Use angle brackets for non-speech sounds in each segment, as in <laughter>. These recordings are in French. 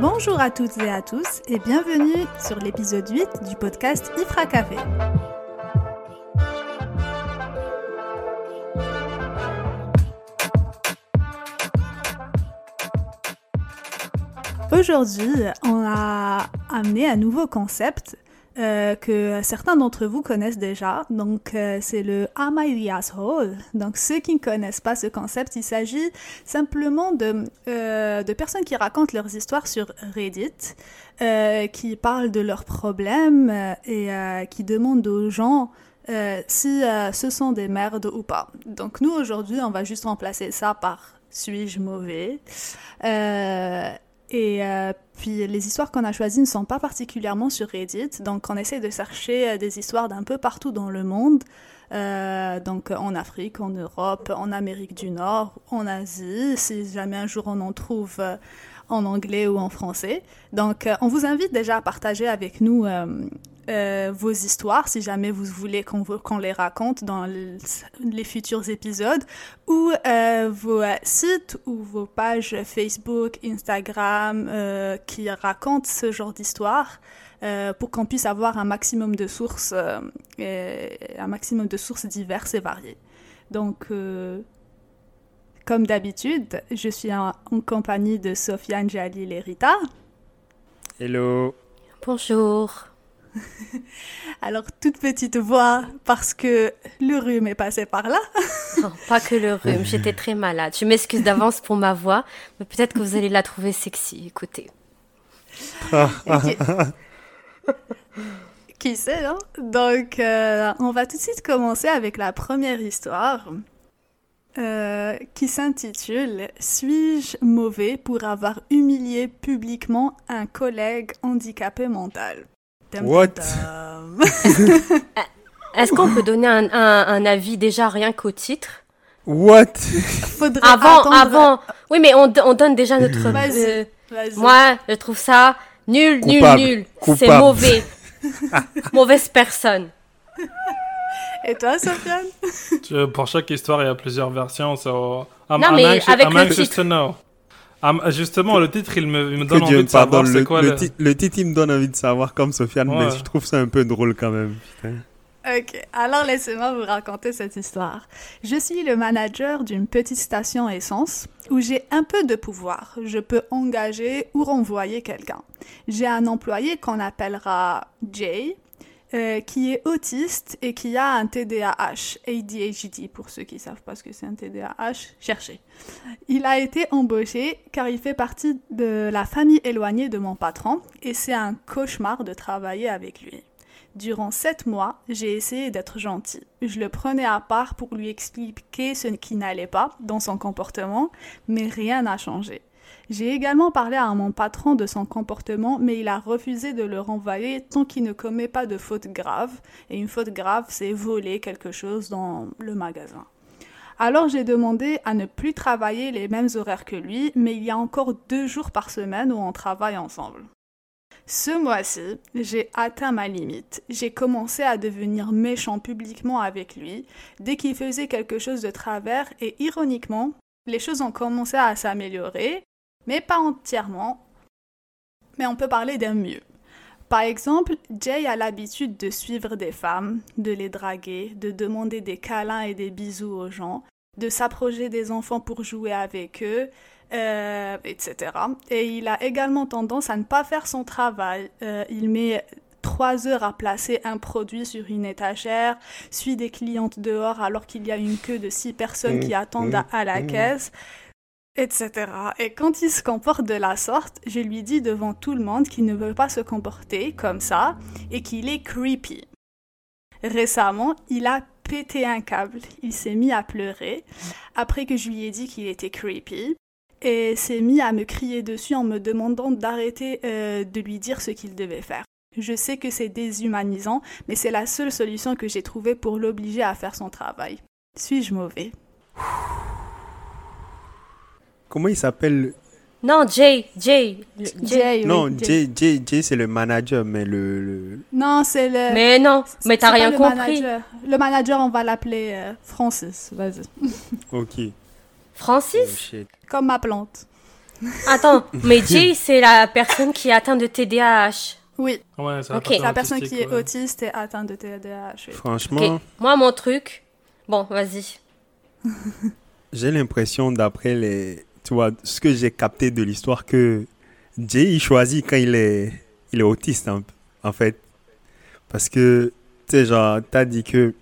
Bonjour à toutes et à tous et bienvenue sur l'épisode 8 du podcast Ifra Café. Aujourd'hui, on a amené un nouveau concept euh, que certains d'entre vous connaissent déjà. Donc, euh, c'est le Am I the Asshole? Donc, ceux qui ne connaissent pas ce concept, il s'agit simplement de, euh, de personnes qui racontent leurs histoires sur Reddit, qui parlent de leurs problèmes et qui demandent aux gens si ce sont des merdes ou pas. Donc, nous, aujourd'hui, on va juste remplacer ça par suis-je mauvais? Et euh, puis les histoires qu'on a choisies ne sont pas particulièrement sur Reddit, donc on essaie de chercher euh, des histoires d'un peu partout dans le monde, euh, donc en Afrique, en Europe, en Amérique du Nord, en Asie, si jamais un jour on en trouve en anglais ou en français. Donc on vous invite déjà à partager avec nous euh, vos histoires, si jamais vous voulez qu'on les raconte dans les futurs épisodes, ou euh, vos sites ou vos pages Facebook, Instagram euh, qui racontent ce genre d'histoire. Euh, pour qu'on puisse avoir un maximum de sources, euh, un maximum de sources diverses et variées. Donc, euh, comme d'habitude, je suis en, en, compagnie de Sofiane, Jalil et Rita. Hello. Bonjour. <laughs> Alors, toute petite voix, parce que le rhume est passé par là. <laughs> non, pas que le rhume, j'étais très malade. Je m'excuse d'avance pour ma voix, mais peut-être que vous allez la trouver sexy. Écoutez. <laughs> qui... sait, non Donc, euh, on va tout de suite commencer avec la première histoire. Euh, qui s'intitule Suis-je mauvais pour avoir humilié publiquement un collègue handicapé mental? What <laughs> Est-ce qu'on peut donner un, un, un, avis déjà rien qu'au titre? What? Faudrait Avant, attendre... avant. Oui, mais on, on donne déjà notre. Vas-y, euh, moi, je trouve ça nul, Coupable. nul, nul. C'est mauvais. <laughs> Mauvaise personne. Et toi, Sofiane? Pour chaque histoire, il y a plusieurs versions. So I'm, Non, I'm mais anxious, avec I'm le titre. I'm- justement, le titre, il me, il me Que donne envie de savoir le, quoi le le... ti- le titre il me donne envie de savoir comme Sofiane, mais je trouve ça un peu drôle quand même. putain. Ok, alors laissez-moi vous raconter cette histoire. Je suis le manager d'une petite station essence où j'ai un peu de pouvoir. Je peux engager ou renvoyer quelqu'un. J'ai un employé qu'on appellera Jay, euh, qui est autiste et qui a un TDAH, ADHD pour ceux qui savent pas ce que c'est un TDAH, cherchez. Il a été embauché car il fait partie de la famille éloignée de mon patron et c'est un cauchemar de travailler avec lui. Durant sept mois, j'ai essayé d'être gentil. Je le prenais à part pour lui expliquer ce qui n'allait pas dans son comportement, mais rien n'a changé. J'ai également parlé à mon patron de son comportement, mais il a refusé de le renvoyer tant qu'il ne commet pas de faute grave. Et une faute grave, c'est voler quelque chose dans le magasin. Alors j'ai demandé à ne plus travailler les mêmes horaires que lui, mais il y a encore deux jours par semaine où on travaille ensemble. Ce mois-ci, j'ai atteint ma limite. J'ai commencé à devenir méchant publiquement avec lui dès qu'il faisait quelque chose de travers et ironiquement, les choses ont commencé à s'améliorer, mais pas entièrement. Mais on peut parler d'un mieux. Par exemple, Jay a l'habitude de suivre des femmes, de les draguer, de demander des câlins et des bisous aux gens, de s'approcher des enfants pour jouer avec eux, euh, etc. Et il a également tendance à ne pas faire son travail. Euh, il met trois heures à placer un produit sur une étagère, suit des clientes dehors alors qu'il y a une queue de six personnes qui attendent à, à la caisse, etc. Et quand il se comporte de la sorte, je lui dis devant tout le monde qu'il ne veut pas se comporter comme ça et qu'il est creepy. Récemment, il a pété un câble. Il s'est mis à pleurer après que je lui ai dit qu'il était creepy et s'est mis à me crier dessus en me demandant d'arrêter euh, de lui dire ce qu'il devait faire. Je sais que c'est déshumanisant, mais c'est la seule solution que j'ai trouvée pour l'obliger à faire son travail. Suis-je mauvais? Comment il s'appelle Non, Jay, Jay. Jay. Jay, oui, Non, Jay. Jay, Jay, Jay c'est le manager, mais le... le- Non, c'est le. Mais non, mais t'as rien le compris. Manager. Le manager, on va l'appeler euh, Francis. Vas-y. <laughs> Ok. Oh, Francis shit. Comme ma plante. Attends, <laughs> mais Jay, c'est la personne qui est atteinte de TDAH. Oui, Ouais, c'est la personne qui est ouais. autiste et atteinte de TDAH. oui. Franchement, moi, mon truc. Bon, vas-y. j'ai l'impression, d'après les. Tu vois, ce que j'ai capté de l'histoire, que Jay, il choisit quand il est, il est autiste, hein, en fait. Parce que, tu sais, genre, t'as dit que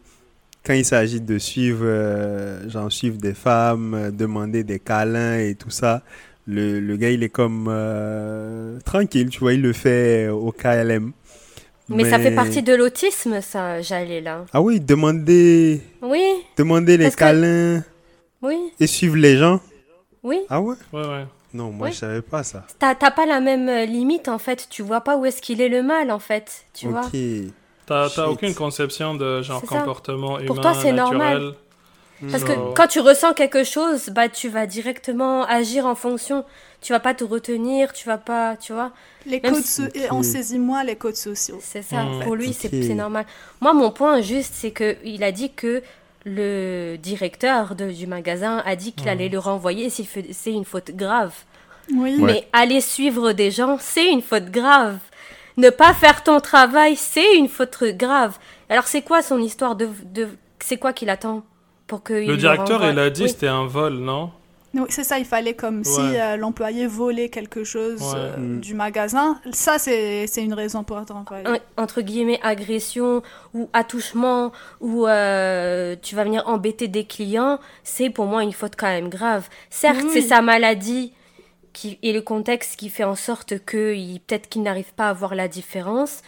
quand il s'agit de suivre, euh, genre, suivre des femmes, euh, demander des câlins et tout ça, le, le gars, il est comme euh, tranquille, tu vois, il le fait au KLM. Mais, ça fait partie de l'autisme, ça, j'allais là. Ah oui, demander, Oui, demander les Parce que- câlins oui, et suivre les gens. Oui. Ah ouais? Ouais, ouais. Non, moi, Oui. je savais pas ça. T'as t'as pas la même euh, limite, en fait. Tu vois pas où est-ce qu'il est le mal, en fait. Tu vois ok. T'as aucune conception de genre ça. comportement humain, Pour toi, c'est normal. naturel. Parce que quand tu ressens quelque chose, bah tu vas directement agir en fonction. Tu vas pas te retenir, tu vas pas, tu vois. Les Même codes si- et on saisit moins les codes sociaux. C'est ça. Mm. Pour lui, c'est Ok. c'est normal. Moi, mon point juste, c'est que il a dit que le directeur de- du magasin a dit qu'il Mm. allait le renvoyer si c'est une faute grave. Oui, Ouais. Mais aller suivre des gens, c'est une faute grave. Ne pas faire ton travail, c'est une faute grave. Alors, c'est quoi son histoire de, de c'est quoi qu'il attend pour que il Le directeur, il a dit Oui. c'était un vol, non? Oui, c'est ça, il fallait comme si euh, l'employé volait quelque chose Ouais. euh, Mm. du magasin. Ça, c'est c'est une raison pour être employé. un- entre guillemets agression ou attouchement ou euh, tu vas venir embêter des clients, c'est pour moi une faute quand même grave. Certes, c'est sa maladie qui et le contexte qui fait en sorte que il- peut-être qu'il n'arrive pas à voir la différence,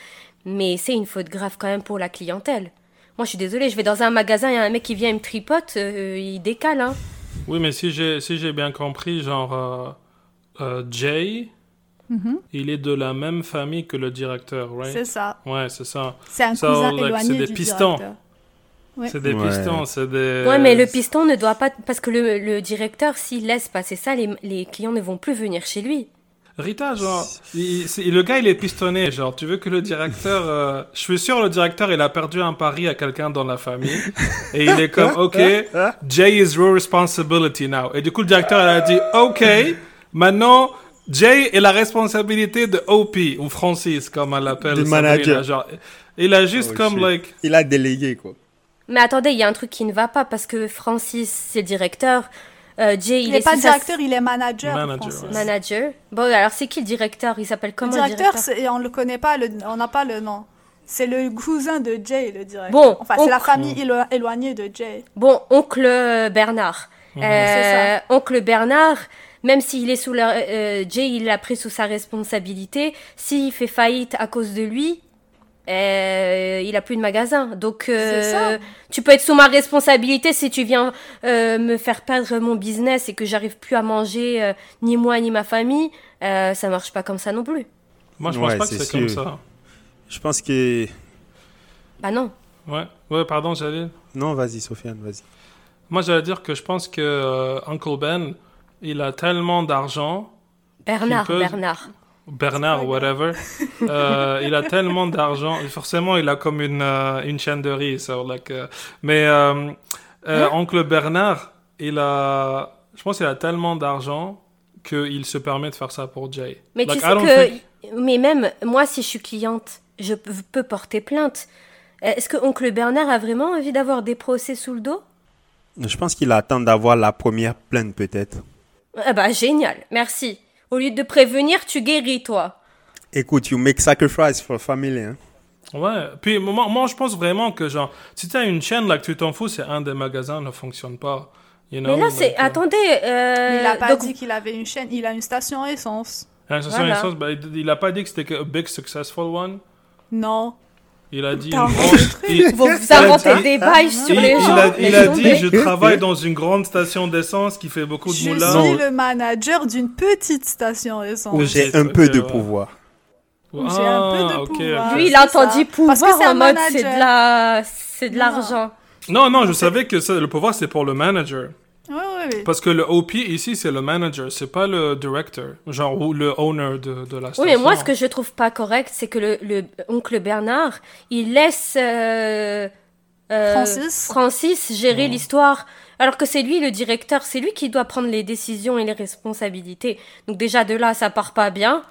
mais c'est une faute grave quand même pour la clientèle. Moi, je suis désolée, je vais dans un magasin, il y a un mec qui vient, il me tripote, euh, il décale, hein. Oui, mais si j'ai si j'ai bien compris, genre euh, euh, Jay, Mhm. il est de la même famille que le directeur, right? C'est ça. Ouais, c'est ça. C'est un So, cousin like, éloigné c'est des du pistons. directeur. Ouais. C'est des Ouais. pistons, c'est des. Ouais, mais le piston ne doit pas. Parce que le, le directeur, s'il laisse passer ça, les, les clients ne vont plus venir chez lui. Rita, genre, il- le gars il est pistonné, genre, tu veux que le directeur, euh, je suis sûr le directeur il a perdu un pari à quelqu'un dans la famille et il est comme, ok, Jay is your responsibility now. Et du coup le directeur il a dit, ok, maintenant Jay est la responsabilité de OP ou Francis comme elle l'appelle. Du Sabrina, manager. genre, il a juste Oh, comme shit. like, Il a délégué, quoi. Mais attendez, il y a un truc qui ne va pas parce que Francis, c'est le directeur. Euh, Jay, il, Il n'est est pas directeur, il est manager. Manager, Francis. ouais. manager. Bon, alors c'est qui le directeur? Il s'appelle Le comment directeur, le c'est- on le connaît pas, le- on n'a pas le nom. C'est le cousin de Jay, le directeur. Bon, enfin, c'est la famille élo- éloignée de Jay. Bon, oncle Bernard. Mhm. Euh, C'est oncle Bernard, même s'il est sous la, euh, Jay, il l'a pris sous sa responsabilité. S'il fait faillite à cause de lui, euh, il a plus de magasin. Donc, euh, tu peux être sous ma responsabilité si tu viens euh, me faire perdre mon business et que j'arrive plus à manger euh, ni moi ni ma famille. Euh, ça marche pas comme ça non plus. moi je pense Ouais, pas que c'est comme ça. Je pense que... Bah non. Ouais, ouais, pardon, j'allais. Non, vas-y, Sofiane, vas-y. Moi j'allais dire que je pense que euh, Uncle Ben, il a tellement d'argent Bernard, peut- Bernard. Bernard, whatever. <laughs> Euh, il a tellement d'argent. Forcément, il a comme une, euh, une chaîne de riz. so, like, euh, mais euh, euh, Hein? oncle Bernard, il a, je pense qu'il a tellement d'argent qu'il se permet de faire ça pour Jay. Mais Like, tu I sais que, think- mais même moi, si je suis cliente, je peux porter plainte. Est-ce que oncle Bernard a vraiment envie d'avoir des procès sous le dos? Je pense qu'il attend d'avoir la première plainte, peut-être. Ah bah génial, merci. Au lieu de prévenir, tu guéris toi. Écoute, you make sacrifice for family, hein. Ouais. Puis moi, moi, je pense vraiment que genre, si t'as une chaîne là que tu t'en fous, c'est un des magasins ne fonctionne pas. You know, Mais là, c'est like, euh, attendez. euh, il n'a pas donc- dit qu'il avait une chaîne, il a une station essence. Voilà. une chose, bah, il, a pas dit que c'était a big successful one? Non. Il a dit grande. il- Vous, vous inventez dit- des bails sur il, les il gens. a, il a dit je travaille dans une grande station d'essence qui fait beaucoup de Je moulins. Non. suis le manager d'une petite station essence. Où j'ai un peu de pouvoir. J'ai un peu de Ah, pouvoir. Lui, il a entendu Parce que pouvoir c'est un en mode c'est manager. de la, c'est de l'argent. Non, non, je savais que ça, le pouvoir c'est pour le manager. Oui, oui, oui. Parce que le OP ici c'est le manager, c'est pas le director, genre ou le owner de, de la station. Oui, mais moi, ce que je trouve pas correct, c'est que le, le oncle Bernard, il laisse euh, euh, Francis Francis gérer Oh. l'histoire, alors que c'est lui le directeur, c'est lui qui doit prendre les décisions et les responsabilités. Donc déjà de là, ça part pas bien.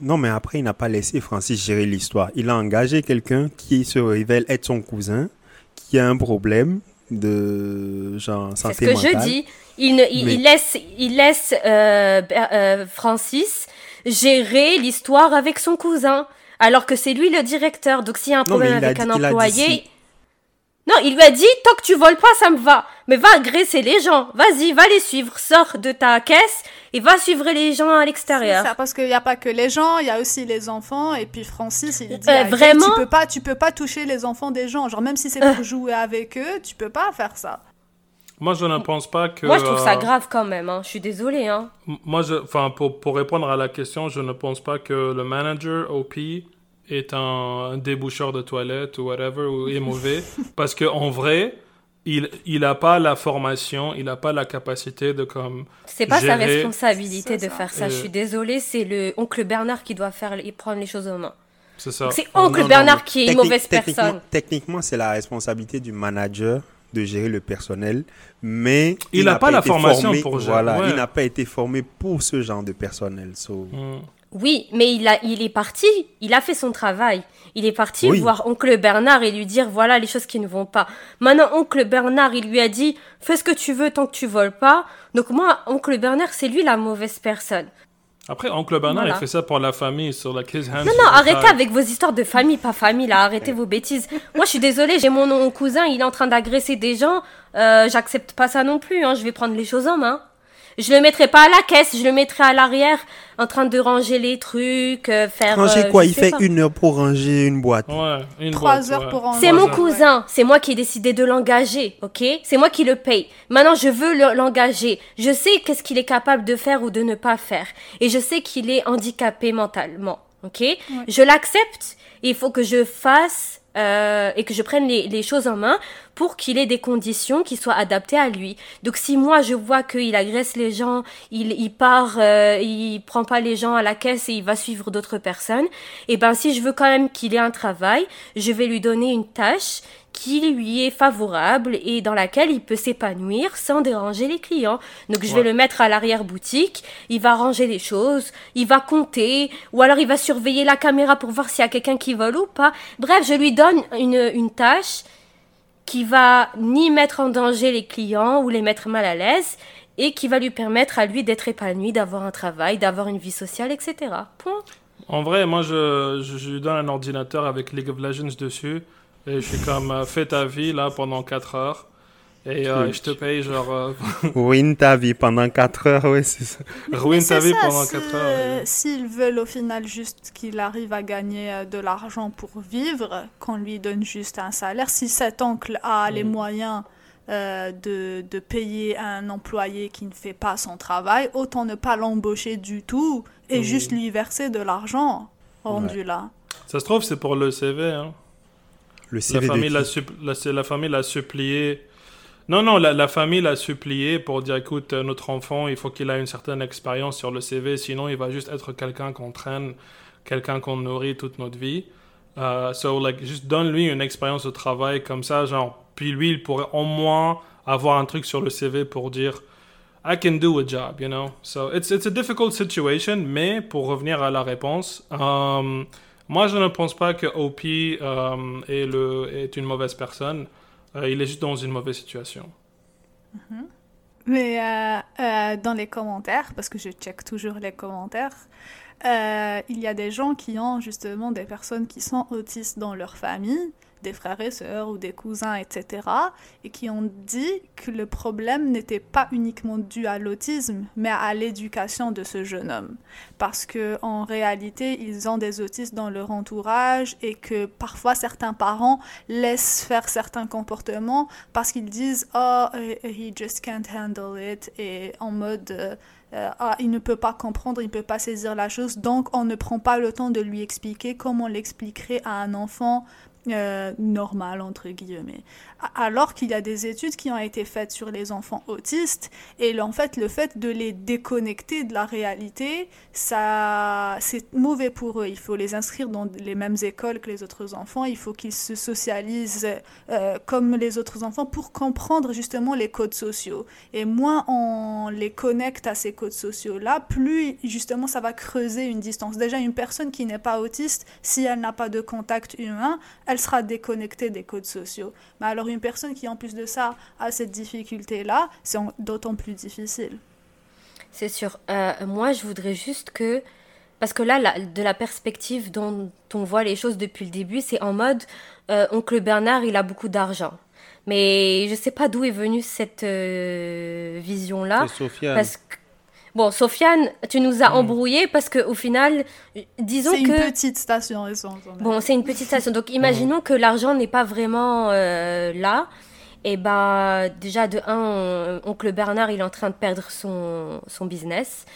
Non, mais après, il n'a pas laissé Francis gérer l'histoire. Il a engagé quelqu'un qui se révèle être son cousin, qui a un problème de genre C'est ce santé que mentale. je dis. Il, ne, il, Mais- il laisse, il laisse euh, euh, Francis gérer l'histoire avec son cousin, alors que c'est lui le directeur. Donc s'il y a un problème avec un employé, non, il lui a dit tant que tu voles pas, ça me va. Mais va agresser les gens. Vas-y, va les suivre. Sors de ta caisse et va suivre les gens à C'est l'extérieur. ça, parce qu'il n'y a pas que les gens, il y a aussi les enfants. Et puis Francis, il dit Euh, vraiment tu peux pas, tu peux pas toucher les enfants des gens. Genre même si c'est Euh. pour jouer avec eux, tu peux pas faire ça. Moi, je ne pense pas que. Moi, je trouve ça euh, grave quand même. Hein. Je suis désolée. Hein. Moi, je, enfin, pour, pour répondre à la question, je ne pense pas que le manager OP est un, déboucheur de toilette ou whatever, ou est mauvais. <laughs> parce qu'en vrai, il il a pas la formation, il n'a pas la capacité de comme. C'est pas sa responsabilité de ça. faire ça. Je suis désolée. C'est le oncle Bernard qui doit faire et prendre les choses en main. C'est ça. C'est Oh, oncle non, non, Bernard qui est une mauvaise techniquement- personne. Techniquement, c'est la responsabilité du manager de gérer le personnel, mais Il n'a pas la formation formé- pour gérer, Voilà, ouais. il n'a pas été formé pour ce genre de personnel. so- Hmm. Oui, mais il, a, il est parti, il a fait son travail. Il est parti Oui. voir oncle Bernard et lui dire voilà les choses qui ne vont pas. Maintenant, oncle Bernard, il lui a dit fais ce que tu veux tant que tu voles pas. Donc moi, oncle Bernard, c'est lui la mauvaise personne. Après, Oncle Bernard, Voilà. il fait ça pour la famille, sur la Hands. Non, non, arrêtez avec vos histoires de famille, pas famille, là, arrêtez vos bêtises. Moi, je suis désolée, j'ai mon, mon cousin, il est en train d'agresser des gens. Euh, J'accepte pas ça non plus, hein, je vais prendre les choses en main. Je le mettrai pas à la caisse, je le mettrai à l'arrière, en train de ranger les trucs, euh, faire. Ranger euh, quoi Il fait pas. une heure pour ranger une boîte. Ouais, une Trois boîte, heures ouais. pour ranger. C'est mon cousin, c'est moi qui ai décidé de l'engager, ok? C'est moi qui le paye. Maintenant, je veux le- l'engager. Je sais qu'est-ce qu'il est capable de faire ou de ne pas faire. Et je sais qu'il est handicapé mentalement, ok? Je l'accepte. et Il faut que je fasse euh, et que je prenne les, les choses en main pour qu'il ait des conditions qui soient adaptées à lui. Donc si moi je vois qu'il agresse les gens, il, il part, euh, il prend pas les gens à la caisse et il va suivre d'autres personnes, et ben si je veux quand même qu'il ait un travail, je vais lui donner une tâche qui lui est favorable et dans laquelle il peut s'épanouir sans déranger les clients. Donc je vais le mettre à l'arrière-boutique, il va ranger les choses, il va compter, ou alors il va surveiller la caméra pour voir s'il y a quelqu'un qui vole ou pas. Bref, je lui donne une, une tâche qui va ni mettre en danger les clients ou les mettre mal à l'aise et qui va lui permettre à lui d'être épanoui, d'avoir un travail, d'avoir une vie sociale, etc. Point. En vrai, moi, je, je, je lui donne un ordinateur avec League of Legends dessus. Et je suis comme, euh, fais ta vie là pendant 4 heures. Et euh, Oui. je te paye genre, euh, <laughs> Ruine ta vie pendant 4 heures, oui, c'est ça. ruine ta vie ça, pendant si, 4 heures. et- S'ils veulent au final juste qu'il arrive à gagner euh, de l'argent pour vivre, qu'on lui donne juste un salaire, si cet oncle a les Mm. moyens euh, de, de payer un employé qui ne fait pas son travail, autant ne pas l'embaucher du tout et Mm. juste lui verser de l'argent rendu là. Ça se trouve, c'est pour le CV. Hein. Le La CV famille l'a la, c'est la famille l'a supplié. Non, non, la, la famille l'a supplié pour dire écoute, euh, notre enfant, il faut qu'il ait une certaine expérience sur le CV, sinon il va juste être quelqu'un qu'on traîne, quelqu'un qu'on nourrit toute notre vie. Euh, so, like, juste donne-lui une expérience de travail comme ça, genre, puis lui, il pourrait au moins avoir un truc sur le CV pour dire I can do a job, you know? So, it's, it's a difficult situation, mais pour revenir à la réponse, euh, moi, je ne pense pas que OP euh, est, une mauvaise personne. Euh, il est juste dans une mauvaise situation. Mais euh, euh, dans les commentaires, parce que je check toujours les commentaires, il y a des gens qui ont justement des personnes qui sont autistes dans leur famille, des frères et sœurs ou des cousins, etc., et qui ont dit que le problème n'était pas uniquement dû à l'autisme, mais à l'éducation de ce jeune homme. Parce que en réalité, ils ont des autistes dans leur entourage et que parfois certains parents laissent faire certains comportements parce qu'ils disent oh he just can't handle it et en mode euh, euh, ah il ne peut pas comprendre il ne peut pas saisir la chose donc on ne prend pas le temps de lui expliquer comme on l'expliquerait à un enfant euh, normal, entre guillemets. Alors qu'il y a des études qui ont été faites sur les enfants autistes, et en fait, le fait de les déconnecter de la réalité, ça, c'est mauvais pour eux. Il faut les inscrire dans les mêmes écoles que les autres enfants, il faut qu'ils se socialisent euh, comme les autres enfants pour comprendre justement les codes sociaux. Et moins on les connecte à ces codes sociaux-là, plus justement ça va creuser une distance. Déjà, une personne qui n'est pas autiste, si elle n'a pas de contact humain, elle sera déconnectée des codes sociaux. Mais alors une personne qui en plus de ça a cette difficulté-là, c'est d'autant plus difficile. C'est sûr. Euh, moi, je voudrais juste que... Parce que là, de la perspective dont on voit les choses depuis le début, c'est en mode, euh, oncle Bernard, il a beaucoup d'argent. Mais je sais pas d'où est venue cette euh, vision-là. Parce que Bon, Sofiane, tu nous as embrouillés hmm. embrouillé parce qu'au final, disons que... C'est une petite station essence. Bon, c'est une petite station. Donc, imaginons que l'argent n'est pas vraiment euh, là. Et bah, déjà, de un, oncle Bernard, il est en train de perdre son, son business.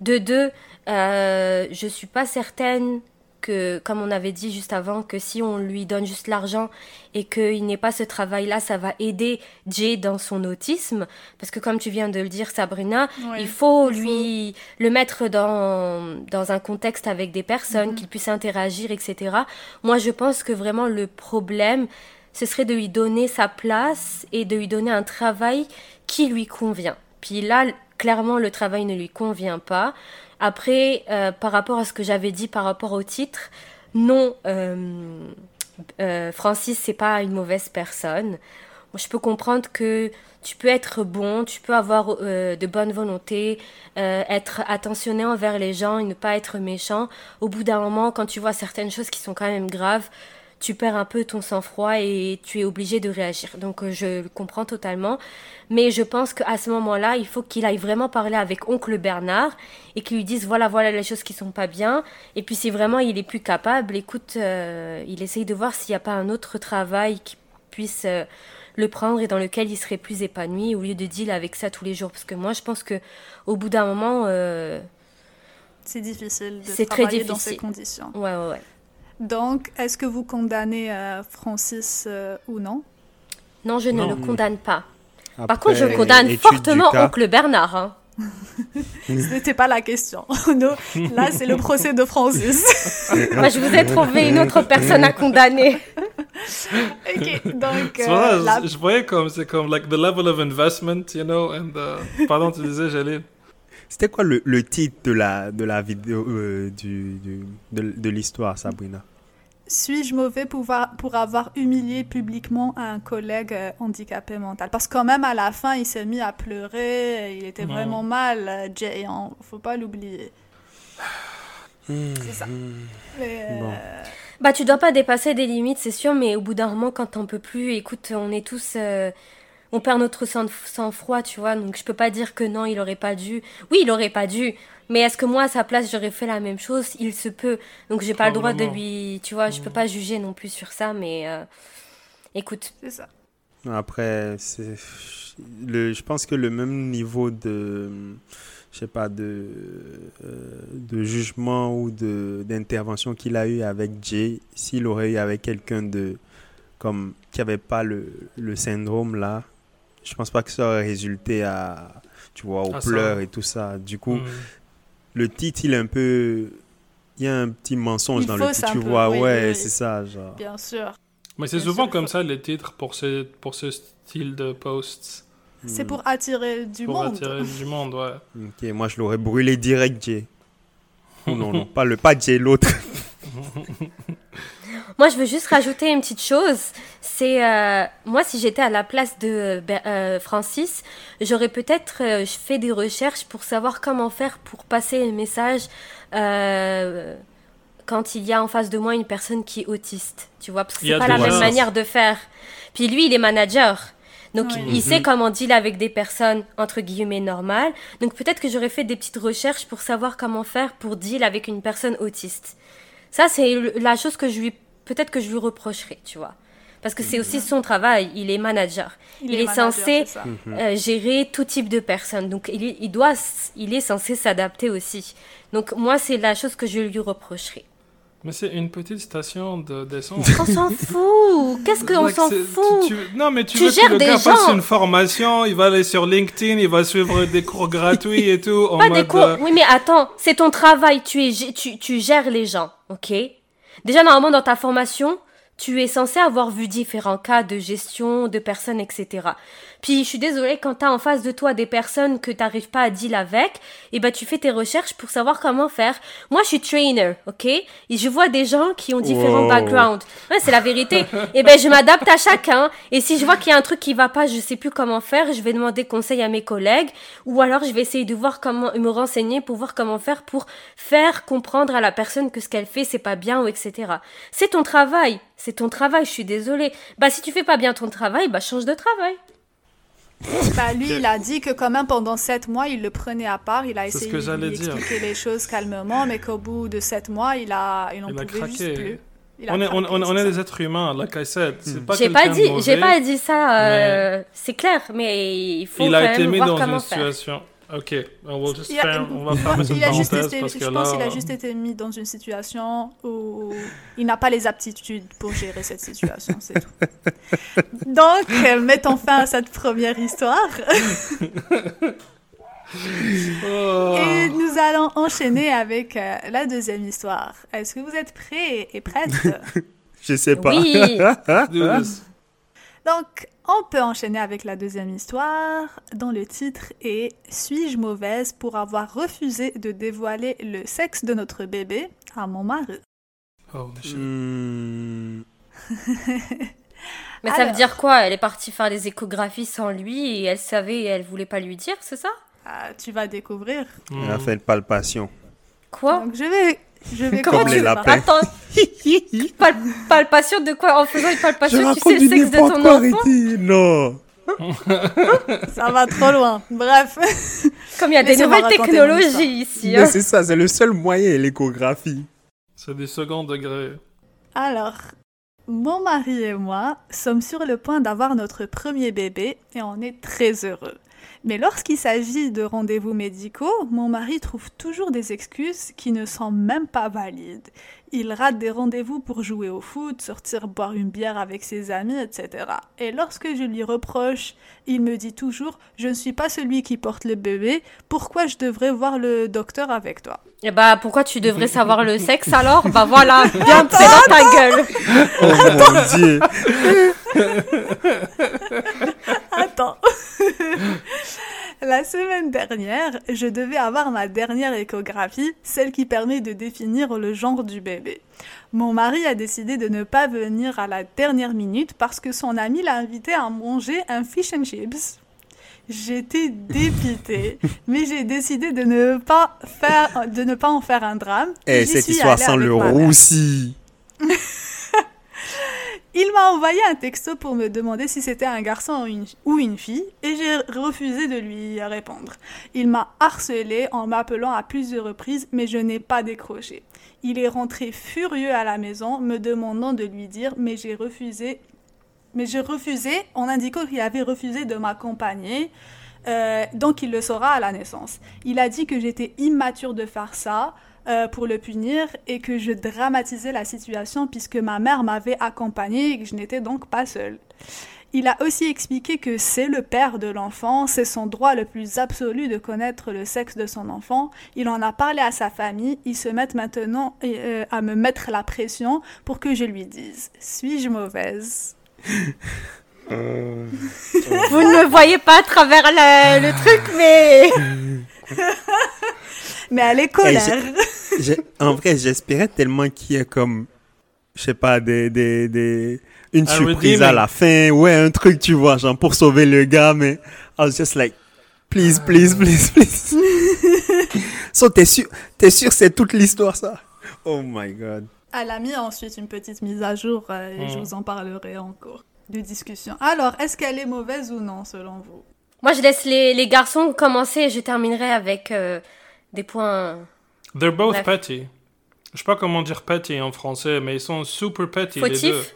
De deux, euh, je suis pas certaine comme on avait dit juste avant, que si on lui donne juste l'argent et qu'il n'ait pas ce travail-là, ça va aider Jay dans son autisme. Parce que comme tu viens de le dire, Sabrina, il faut lui le mettre dans, dans un contexte avec des personnes, mm-hmm. qu'il puisse interagir, etc. Moi, je pense que vraiment le problème, ce serait de lui donner sa place et de lui donner un travail qui lui convient. Puis là, clairement, le travail ne lui convient pas. Après, euh, par rapport à ce que j'avais dit par rapport au titre, non, euh, euh, Francis, c'est pas une mauvaise personne. Je peux comprendre que tu peux être bon, tu peux avoir de bonne volonté, être attentionné envers les gens et ne pas être méchant. Au bout d'un moment, quand tu vois certaines choses qui sont quand même graves, tu perds un peu ton sang-froid et tu es obligé de réagir. Donc euh, je le comprends totalement. Mais je pense qu'à ce moment-là, il faut qu'il aille vraiment parler avec oncle Bernard et qu'il lui dise voilà, voilà les choses qui sont pas bien. Et puis si vraiment il est plus capable, écoute, euh, il essaye de voir s'il n'y a pas un autre travail qui puisse euh, le prendre et dans lequel il serait plus épanoui au lieu de deal avec ça tous les jours. Parce que moi, je pense que au bout d'un moment... c'est difficile de travailler très difficile. dans ces conditions. Ouais, ouais, ouais. Donc, est-ce que vous condamnez euh, Francis euh, ou non? Non, je ne le condamne pas. Par contre, je condamne fortement oncle Bernard. Hein. <laughs> Ce n'était pas la question. <laughs> là, c'est le procès de Francis. <laughs> Moi, je vous ai trouvé une autre personne à condamner. ok, donc. Euh, je voyais comme, c'est comme, like, the level of investment, you know, and, uh, pardon, tu disais, j'allais. C'était quoi le, le, titre de la, de la vidéo, euh, du, du, de, de l'histoire, Sabrina? Suis-je mauvais pour, pour avoir humilié publiquement un collègue euh, handicapé mental? Parce que quand même, à la fin, il s'est mis à pleurer, il était vraiment mal, euh, Jay, ne hein, faut pas l'oublier. <sighs> c'est ça. bon. Bah, tu dois pas dépasser des limites, c'est sûr, mais au bout d'un moment, quand on peut plus, écoute, on est tous on perd notre sang-froid, tu vois. Donc je peux pas dire que non, il aurait pas dû. Oui, il aurait pas dû. Mais est-ce que moi, à sa place, j'aurais fait la même chose? Il se peut. Donc j'ai pas le droit de lui. Tu vois, je peux mm. pas juger non plus sur ça, mais euh, écoute. C'est ça. Après, c'est. Le, je pense que le même niveau de. Je sais pas, de, euh, de jugement ou d'intervention qu'il a eu avec Jay, s'il aurait eu avec quelqu'un de. comme. qui avait pas le, le syndrome là, je pense pas que ça aurait résulté à, tu vois, aux pleurs et tout ça. Du coup, hmm. le titre, il est un peu. Il y a un petit mensonge dans le titre, tu vois. ouais, c'est ça. Genre. Bien sûr. Mais c'est souvent comme ça les titres pour ce, pour ce style de posts. C'est pour attirer du monde. Pour attirer du <laughs> monde, ouais. Ok, moi je l'aurais brûlé direct, Jay. non, non, <laughs> pas le pas Jay, l'autre. <laughs> Moi, je veux juste rajouter une petite chose. C'est euh, moi, si j'étais à la place de euh, Francis, j'aurais peut-être euh, fait des recherches pour savoir comment faire pour passer un message quand il y a en face de moi une personne qui est autiste. Tu vois, parce que c'est pas la même manière de faire. Puis lui, il est manager. Donc, il sait mhm. comment deal avec des personnes, entre guillemets, normales. Donc, peut-être que j'aurais fait des petites recherches pour savoir comment faire pour deal avec une personne autiste. Ça, c'est la chose que je lui peut-être que je lui reprocherai, tu vois. Parce que c'est aussi son travail, il est manager. Il, est, censé euh, gérer tout type de personnes. Donc il, il doit, il est censé s'adapter aussi. Donc moi, c'est la chose que je lui reprocherai. Mais c'est une petite station de- d'essence. <laughs> On s'en fout. Qu'est-ce qu'on s'en fout tu- tu- Non, mais tu, Tu veux gères que le des gars fasse une formation, il va aller sur LinkedIn, il va suivre des cours gratuits et tout. En Pas mode, des cours. euh, Oui, mais attends, c'est ton travail. Tu, es, tu, tu gères les gens, ok? Déjà, normalement, dans ta formation, tu es censé avoir vu différents cas de gestion de personnes, etc. Puis, je suis désolée, quand t'as en face de toi des personnes que t'arrives pas à deal avec, et ben, tu fais tes recherches pour savoir comment faire. Moi, je suis trainer, ok? Et je vois des gens qui ont différents Wow. backgrounds. Ouais, c'est la vérité. et ben, je m'adapte à chacun. Et si je vois qu'il y a un truc qui va pas, je sais plus comment faire, je vais demander conseil à mes collègues, ou alors je vais essayer de voir comment me renseigner pour voir comment faire pour faire comprendre à la personne que ce qu'elle fait c'est pas bien ou etc. C'est ton travail, c'est ton travail. Je suis désolée. Bah si tu fais pas bien ton travail, bah change de travail. Bah, lui, il a dit que quand même pendant sept mois, il le prenait à part. Il a essayé de lui dire. expliquer les choses calmement, mais qu'au bout de sept mois, il a, il en Il a pouvait juste craqué. plus. Il a On est, on, craqué, on, on c'est est des êtres humains, like I said. C'est pas J'ai pas dit, j'ai pas dit ça. euh, C'est clair, mais il faut Il quand a été même mis voir dans comment une faire. Ok, on va juste faire- on va fermer cette il a juste parenthèse été, parce je que pense là. qu'il a juste été mis dans une situation où il n'a pas les aptitudes pour gérer cette situation, c'est tout. Donc, euh, mettons fin à cette première histoire Oh. et nous allons enchaîner avec euh, la deuxième histoire. Est-ce que vous êtes prêts et prêtes? <laughs> Je sais pas. Oui. Donc, on peut enchaîner avec la deuxième histoire, dont le titre est Suis-je mauvaise pour avoir refusé de dévoiler le sexe de notre bébé à mon mari? Oh, shit. Hmm. <laughs> Mais ça Alors. veut dire quoi? Elle est partie faire des échographies sans lui et elle savait et elle voulait pas lui dire, c'est ça? Ah, Tu vas découvrir. Elle a fait une palpation. Quoi? Donc, je vais. Je vais Comment Comme tu les lapins. Attends, <laughs> Pal- palpation de quoi En faisant une palpation, tu sais le du sexe de ton quoi, enfant. Non. <laughs> Ça va trop loin. Bref. <laughs> Comme il y a des nouvelles technologies ici. Mais hein. c'est ça, c'est le seul moyen, l'échographie. C'est du second degré. Alors, mon mari et moi sommes sur le point d'avoir notre premier bébé et on est très heureux. Mais lorsqu'il s'agit de rendez-vous médicaux, mon mari trouve toujours des excuses qui ne sont même pas valides. Il rate des rendez-vous pour jouer au foot, sortir boire une bière avec ses amis, etc. Et lorsque je lui reproche, il me dit toujours Je ne suis pas celui qui porte le bébé, pourquoi je devrais voir le docteur avec toi? Et bah pourquoi tu devrais savoir le sexe alors? Bah voilà, <laughs> bien c'est dans ta gueule. Oh mon dieu. <laughs> Attends. <laughs> La semaine dernière, je devais avoir ma dernière échographie, celle qui permet de définir le genre du bébé. Mon mari a décidé de ne pas venir à la dernière minute parce que son ami l'a invité à manger un fish and chips. J'étais dépitée, <laughs> mais j'ai décidé de ne pas faire, de ne pas en faire un drame. Eh, J'y cette histoire sans le roussi. <laughs> Il m'a envoyé un texto pour me demander si c'était un garçon ou une, fille et j'ai refusé de lui répondre. Il m'a harcelé en m'appelant à plusieurs reprises mais je n'ai pas décroché. Il est rentré furieux à la maison me demandant de lui dire mais j'ai refusé mais j'ai refusé en indiquant qu'il avait refusé de m'accompagner euh, donc il le saura à la naissance. Il a dit que j'étais immature de faire ça euh, pour le punir et que je dramatisais la situation puisque ma mère m'avait accompagnée et que je n'étais donc pas seule. Il a aussi expliqué que c'est le père de l'enfant, c'est son droit le plus absolu de connaître le sexe de son enfant. Il en a parlé à sa famille, ils se mettent maintenant euh, à me mettre la pression pour que je lui dise suis-je mauvaise? Euh, Vous ne me voyez pas à travers la- le truc, mais <laughs> <laughs> Mais elle est colère. j'ai- en vrai, j'espérais tellement qu'il y ait comme, je sais pas, des, des, des, une Un surprise à la fin. Ouais, un truc, tu vois, genre pour sauver le gars, mais I was just like, please, please, please, please. <laughs> so, t'es sûr, t'es sûr c'est toute l'histoire, ça? Oh my god. Elle a mis ensuite une petite mise à jour euh, et je Mm. vous en parlerai en cours de discussion. Alors, est-ce qu'elle est mauvaise ou non selon vous? Moi je laisse les, les garçons commencer et je terminerai avec euh, des points. They're both Bref. petty. Je sais pas comment dire petty en français, mais ils sont super petty les deux. Fautifs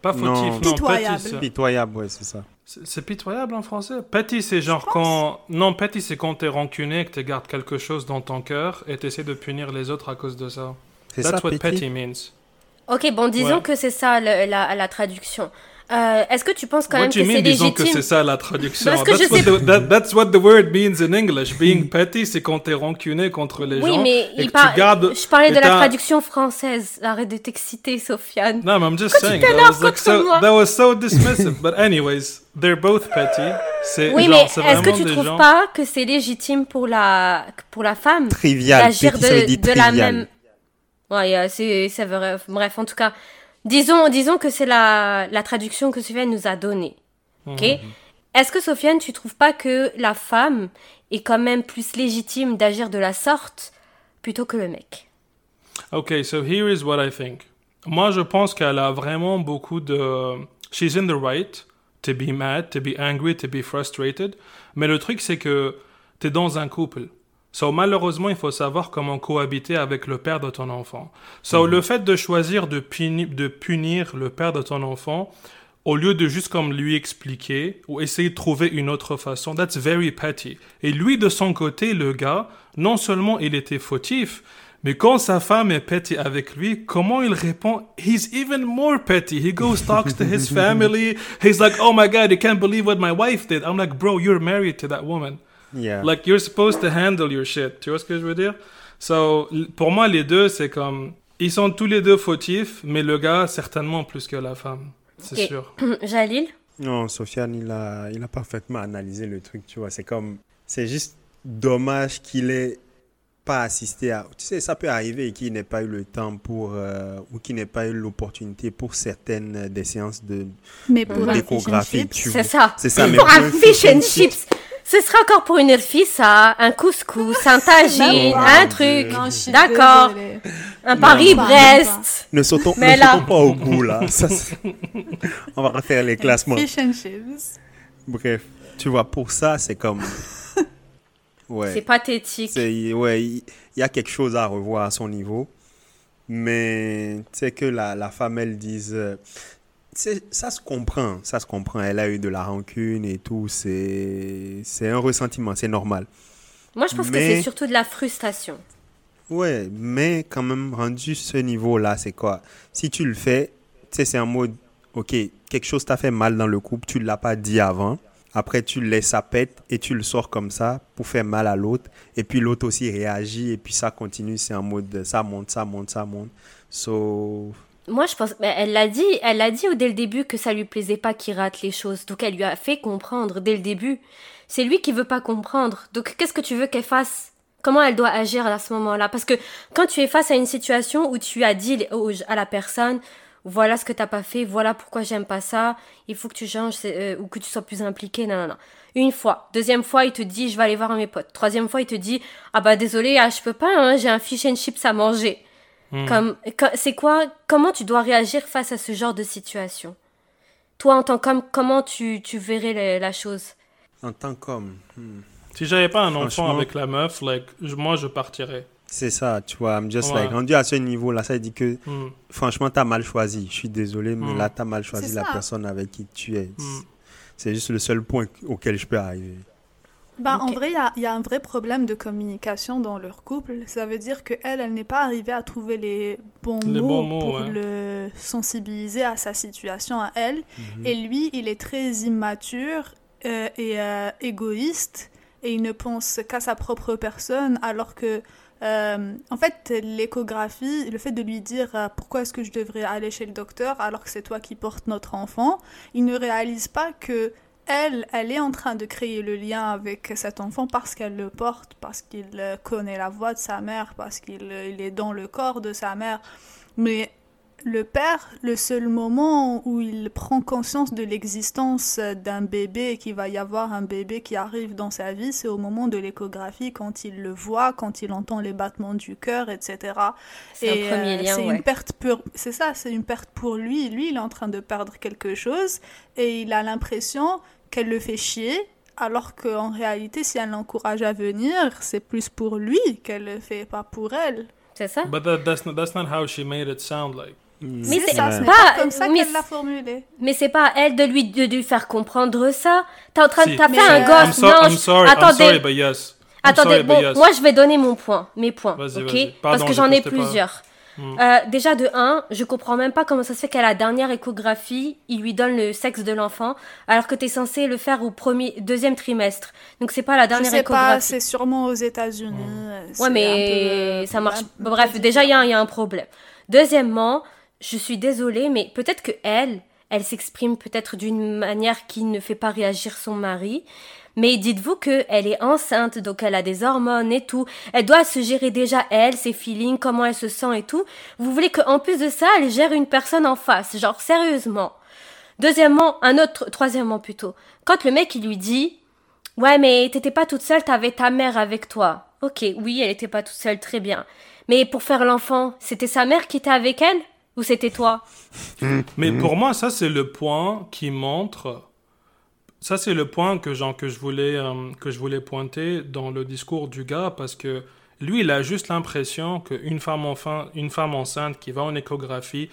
Pas Non. fautifs, non. Pitoyable. petty, c'est- Pitoyable, ouais, c'est ça. c'est pitoyable en français? Petty, c'est genre quand. Non, petty, c'est quand t'es rancunier, que tu gardes quelque chose dans ton cœur et t'essaies de punir les autres à cause de ça. C'est That's ça, what petty? petty means. Ok, bon, disons Ouais. que c'est ça le- la, la traduction. Euh, Est-ce que tu penses quand What même do you que c'est mean, disons que légitime? c'est ça la traduction Parce que that's, je what sais- the, that- that's what the word means in English. Being petty, c'est quand t'es rancuné contre les Oui, gens. mais et il que par- tu gardes... je parlais de la traduction française. Arrête de t'exciter, Sofiane. No, I'm just saying. That was, like so, moi? that was so dismissive. But anyways, they're both petty. C'est Oui, genre, mais est-ce que vraiment tu trouves gens... pas que c'est légitime pour la, pour la femme Trivial. d'agir de, de la même. Ouais, c'est vrai. Bref, en tout cas, disons, disons que c'est la, la traduction que Sofiane nous a donnée. Ok Mhm. Est-ce que Sofiane, tu trouves pas que la femme est quand même plus légitime d'agir de la sorte plutôt que le mec? Okay, so here is what I think. Moi, je pense qu'elle a vraiment beaucoup de... She's in the right to be mad, to be angry, to be frustrated. Mais le truc, c'est que t'es dans un couple. So, malheureusement, il faut savoir comment cohabiter avec le père de ton enfant. So, le fait de choisir de, puni- de punir le père de ton enfant, au lieu de juste comme lui expliquer ou essayer de trouver une autre façon, that's very petty. Et lui, de son côté, le gars, non seulement il était fautif, mais quand sa femme est petty avec lui, comment il répond? He's even more petty. He goes, talks to his <laughs> family. He's like, oh my God, I can't believe what my wife did. I'm like, bro, you're married to that woman. Yeah. Like, you're supposed to handle your shit. Tu vois ce que je veux dire? So, pour moi, les deux, c'est comme, ils sont tous les deux fautifs, mais le gars, certainement plus que la femme. C'est sûr. <clears throat> Jalil? Non, Sofiane, il a, il a parfaitement analysé le truc, tu vois. C'est comme, c'est juste dommage qu'il ait pas assisté à, tu sais, ça peut arriver qu'il n'ait pas eu le temps pour, euh, ou qu'il n'ait pas eu l'opportunité pour certaines euh, des séances de Mais pour un fish and d'échographie, chips, tu C'est ça. C'est ça, <laughs> mais Pour un fish and chips. Ce sera encore pour une ça. Un couscous, un tagine, un truc. D'accord. Un Paris-Brest. Ne sautons, Mais ne là- sautons pas au goût, là. Ça, <laughs> On va refaire les classements. Fish and chips. Bref, tu vois, pour ça, c'est comme, <laughs> ouais. C'est pathétique. C'est, ouais, il il y a quelque chose à revoir à son niveau. Mais tu sais que la, la femme, elle dise. Ça se comprend, ça se comprend. Elle a eu de la rancune et tout. C'est, un ressentiment, c'est normal. Moi, je pense que c'est surtout de la frustration. Ouais, mais quand même, rendu ce niveau-là, c'est quoi? Si tu le fais, tu sais, c'est un mode. Ok, quelque chose t'a fait mal dans le couple, tu ne l'as pas dit avant. Après, tu le laisses ça pète et tu le sors comme ça pour faire mal à l'autre. Et puis l'autre aussi réagit et puis ça continue. C'est en mode de ça monte, ça monte, ça monte. So, Moi, je pense, mais elle l'a dit, elle l'a dit dès le début que ça lui plaisait pas qu'il rate les choses. Donc, elle lui a fait comprendre dès le début. C'est lui qui veut pas comprendre. Donc, qu'est-ce que tu veux qu'elle fasse? Comment elle doit agir à ce moment-là? Parce que quand tu es face à une situation où tu as dit à la personne, voilà ce que t'as pas fait, voilà pourquoi j'aime pas ça, il faut que tu changes euh, ou que tu sois plus impliqué, non, non, non. Une fois. Deuxième fois, il te dit, je vais aller voir mes potes. Troisième fois, il te dit, ah bah désolé, ah, je peux pas, hein, j'ai un fish and chips à manger. Hmm. Comme, co- c'est quoi, comment tu dois réagir face à ce genre de situation? Toi, en tant qu'homme, comment tu, tu verrais la chose? En tant qu'homme, hmm, Si j'avais pas un enfant Franchement- avec la meuf, like, je- moi, je partirais. c'est ça, tu vois. I'm just Ouais. like, rendu à ce niveau-là, ça dit que Hmm. franchement, t'as mal choisi. Je suis désolé, mais Mm. là, t'as mal choisi la personne avec qui tu es. Mm. C'est juste le seul point auquel je peux arriver. Ben, En vrai, il y a, il y a un vrai problème de communication dans leur couple. Ça veut dire qu'elle, elle n'est pas arrivée à trouver les bons Les mots bons mots, pour ouais. le sensibiliser à sa situation à elle. Mhm. Et lui, il est très immature euh, et euh, égoïste et il ne pense qu'à sa propre personne alors que euh, en fait l'échographie le fait de lui dire euh, pourquoi est-ce que je devrais aller chez le docteur alors que c'est toi qui portes notre enfant il ne réalise pas que elle, elle est en train de créer le lien avec cet enfant parce qu'elle le porte, parce qu'il connaît la voix de sa mère, parce qu'il il est dans le corps de sa mère. Mais le père, le seul moment où il prend conscience de l'existence d'un bébé et qu'il va y avoir un bébé qui arrive dans sa vie, c'est au moment de l'échographie, quand il le voit, quand il entend les battements du cœur, etc. C'est un premier euh, lien, c'est ouais. une perte pour... C'est ça, c'est une perte pour lui. Lui, il est en train de perdre quelque chose et il a l'impression qu'elle le fait chier, alors qu'en réalité, si elle l'encourage à venir, c'est plus pour lui qu'elle le fait, pas pour elle. C'est ça? But that, that's, not, that's not how she made it sound like. Mm. Mais c'est ça, pas- pas comme ça mais qu'elle l'a formulé. Mais c'est pas à elle de lui, de lui faire comprendre ça. T'as en train, Si. Mais, fait un euh, I'm, gosse. so- non, I'm je- sorry, I'm attendez. sorry, but yes. I'm Attendez, sorry, bon, but yes. moi je vais donner mon point, mes points, Vas-y, ok? vas-y. Parce que j'en ai plusieurs. Mm. Euh, déjà de 1, je comprends même pas comment ça se fait qu'à la dernière échographie, il lui donne le sexe de l'enfant, alors que tu es censé le faire au premier, deuxième trimestre. Donc c'est pas la Je dernière sais pas, échographie. c'est sûrement aux États-Unis. Ouais, mais peu- ça marche. bref, déjà, il y, y a un problème. Deuxièmement, je suis désolée, mais peut-être que elle, elle s'exprime peut-être d'une manière qui ne fait pas réagir son mari. Mais dites-vous qu'elle est enceinte, donc elle a des hormones et tout. Elle doit se gérer déjà elle, ses feelings, comment elle se sent et tout. Vous voulez qu'en plus de ça, elle gère une personne en face, genre sérieusement. Deuxièmement, un autre, troisièmement plutôt. Quand le mec il lui dit, ouais mais t'étais pas toute seule, t'avais ta mère avec toi. Ok, oui, elle était pas toute seule, très bien. Mais pour faire l'enfant, c'était sa mère qui était avec elle? Ou c'était toi <laughs> Mais pour moi, ça, c'est le point qui montre. Ça, c'est le point que, genre, que, je voulais, euh, que je voulais pointer dans le discours du gars, parce que lui, il a juste l'impression qu'une femme, enfin, une femme enceinte qui va en échographie,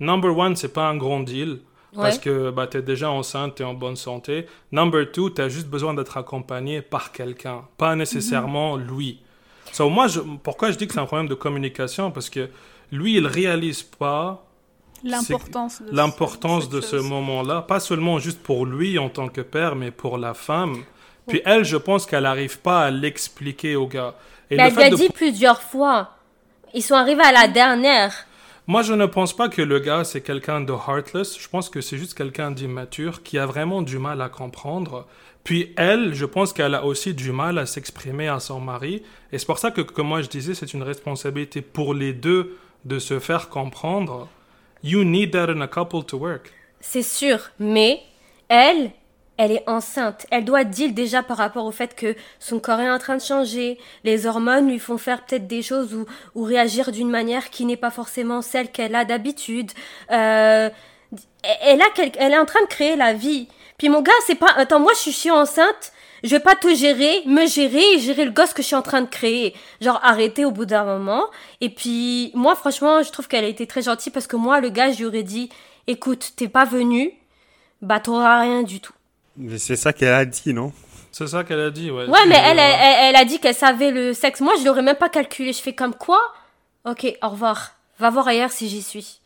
number one, c'est pas un grand deal. Parce que bah, tu es déjà enceinte, tu es en bonne santé. Number two, tu as juste besoin d'être accompagné par quelqu'un, pas nécessairement lui. So, moi, je, pourquoi je dis que c'est un problème de communication? Parce que lui, il réalise pas L'importance de, l'importance cette de ce moment-là, pas seulement juste pour lui en tant que père, mais pour la femme. Puis elle, je pense qu'elle n'arrive pas à l'expliquer au gars. Et Mais le elle fait lui a de- dit plusieurs fois. Ils sont arrivés à la dernière. Moi, je ne pense pas que le gars, c'est quelqu'un de heartless. Je pense que c'est juste quelqu'un d'immature qui a vraiment du mal à comprendre. Puis elle, je pense qu'elle a aussi du mal à s'exprimer à son mari. Et c'est pour ça que, comme moi je disais, c'est une responsabilité pour les deux de se faire comprendre. You need that in a couple to work. C'est sûr, mais elle, elle est enceinte. Elle doit deal déjà par rapport au fait que son corps est en train de changer. Les hormones lui font faire peut-être des choses ou, ou réagir d'une manière qui n'est pas forcément celle qu'elle a d'habitude. Euh, elle, a elle est en train de créer la vie. Puis mon gars, c'est pas... Attends, moi je suis enceinte. Je vais pas te gérer, me gérer et gérer le gosse que je suis en train de créer. Genre arrêter au bout d'un moment. Et puis moi franchement, je trouve qu'elle a été très gentille parce que moi le gars, je lui aurais dit écoute, t'es pas venu, bah t'auras rien du tout. Mais c'est ça qu'elle a dit, non? C'est ça qu'elle a dit, ouais. Ouais, mais euh, elle, elle- elle a dit qu'elle savait le sexe. Moi, je l'aurais même pas calculé. Je fais comme quoi? Ok, au revoir. Va voir ailleurs si j'y suis.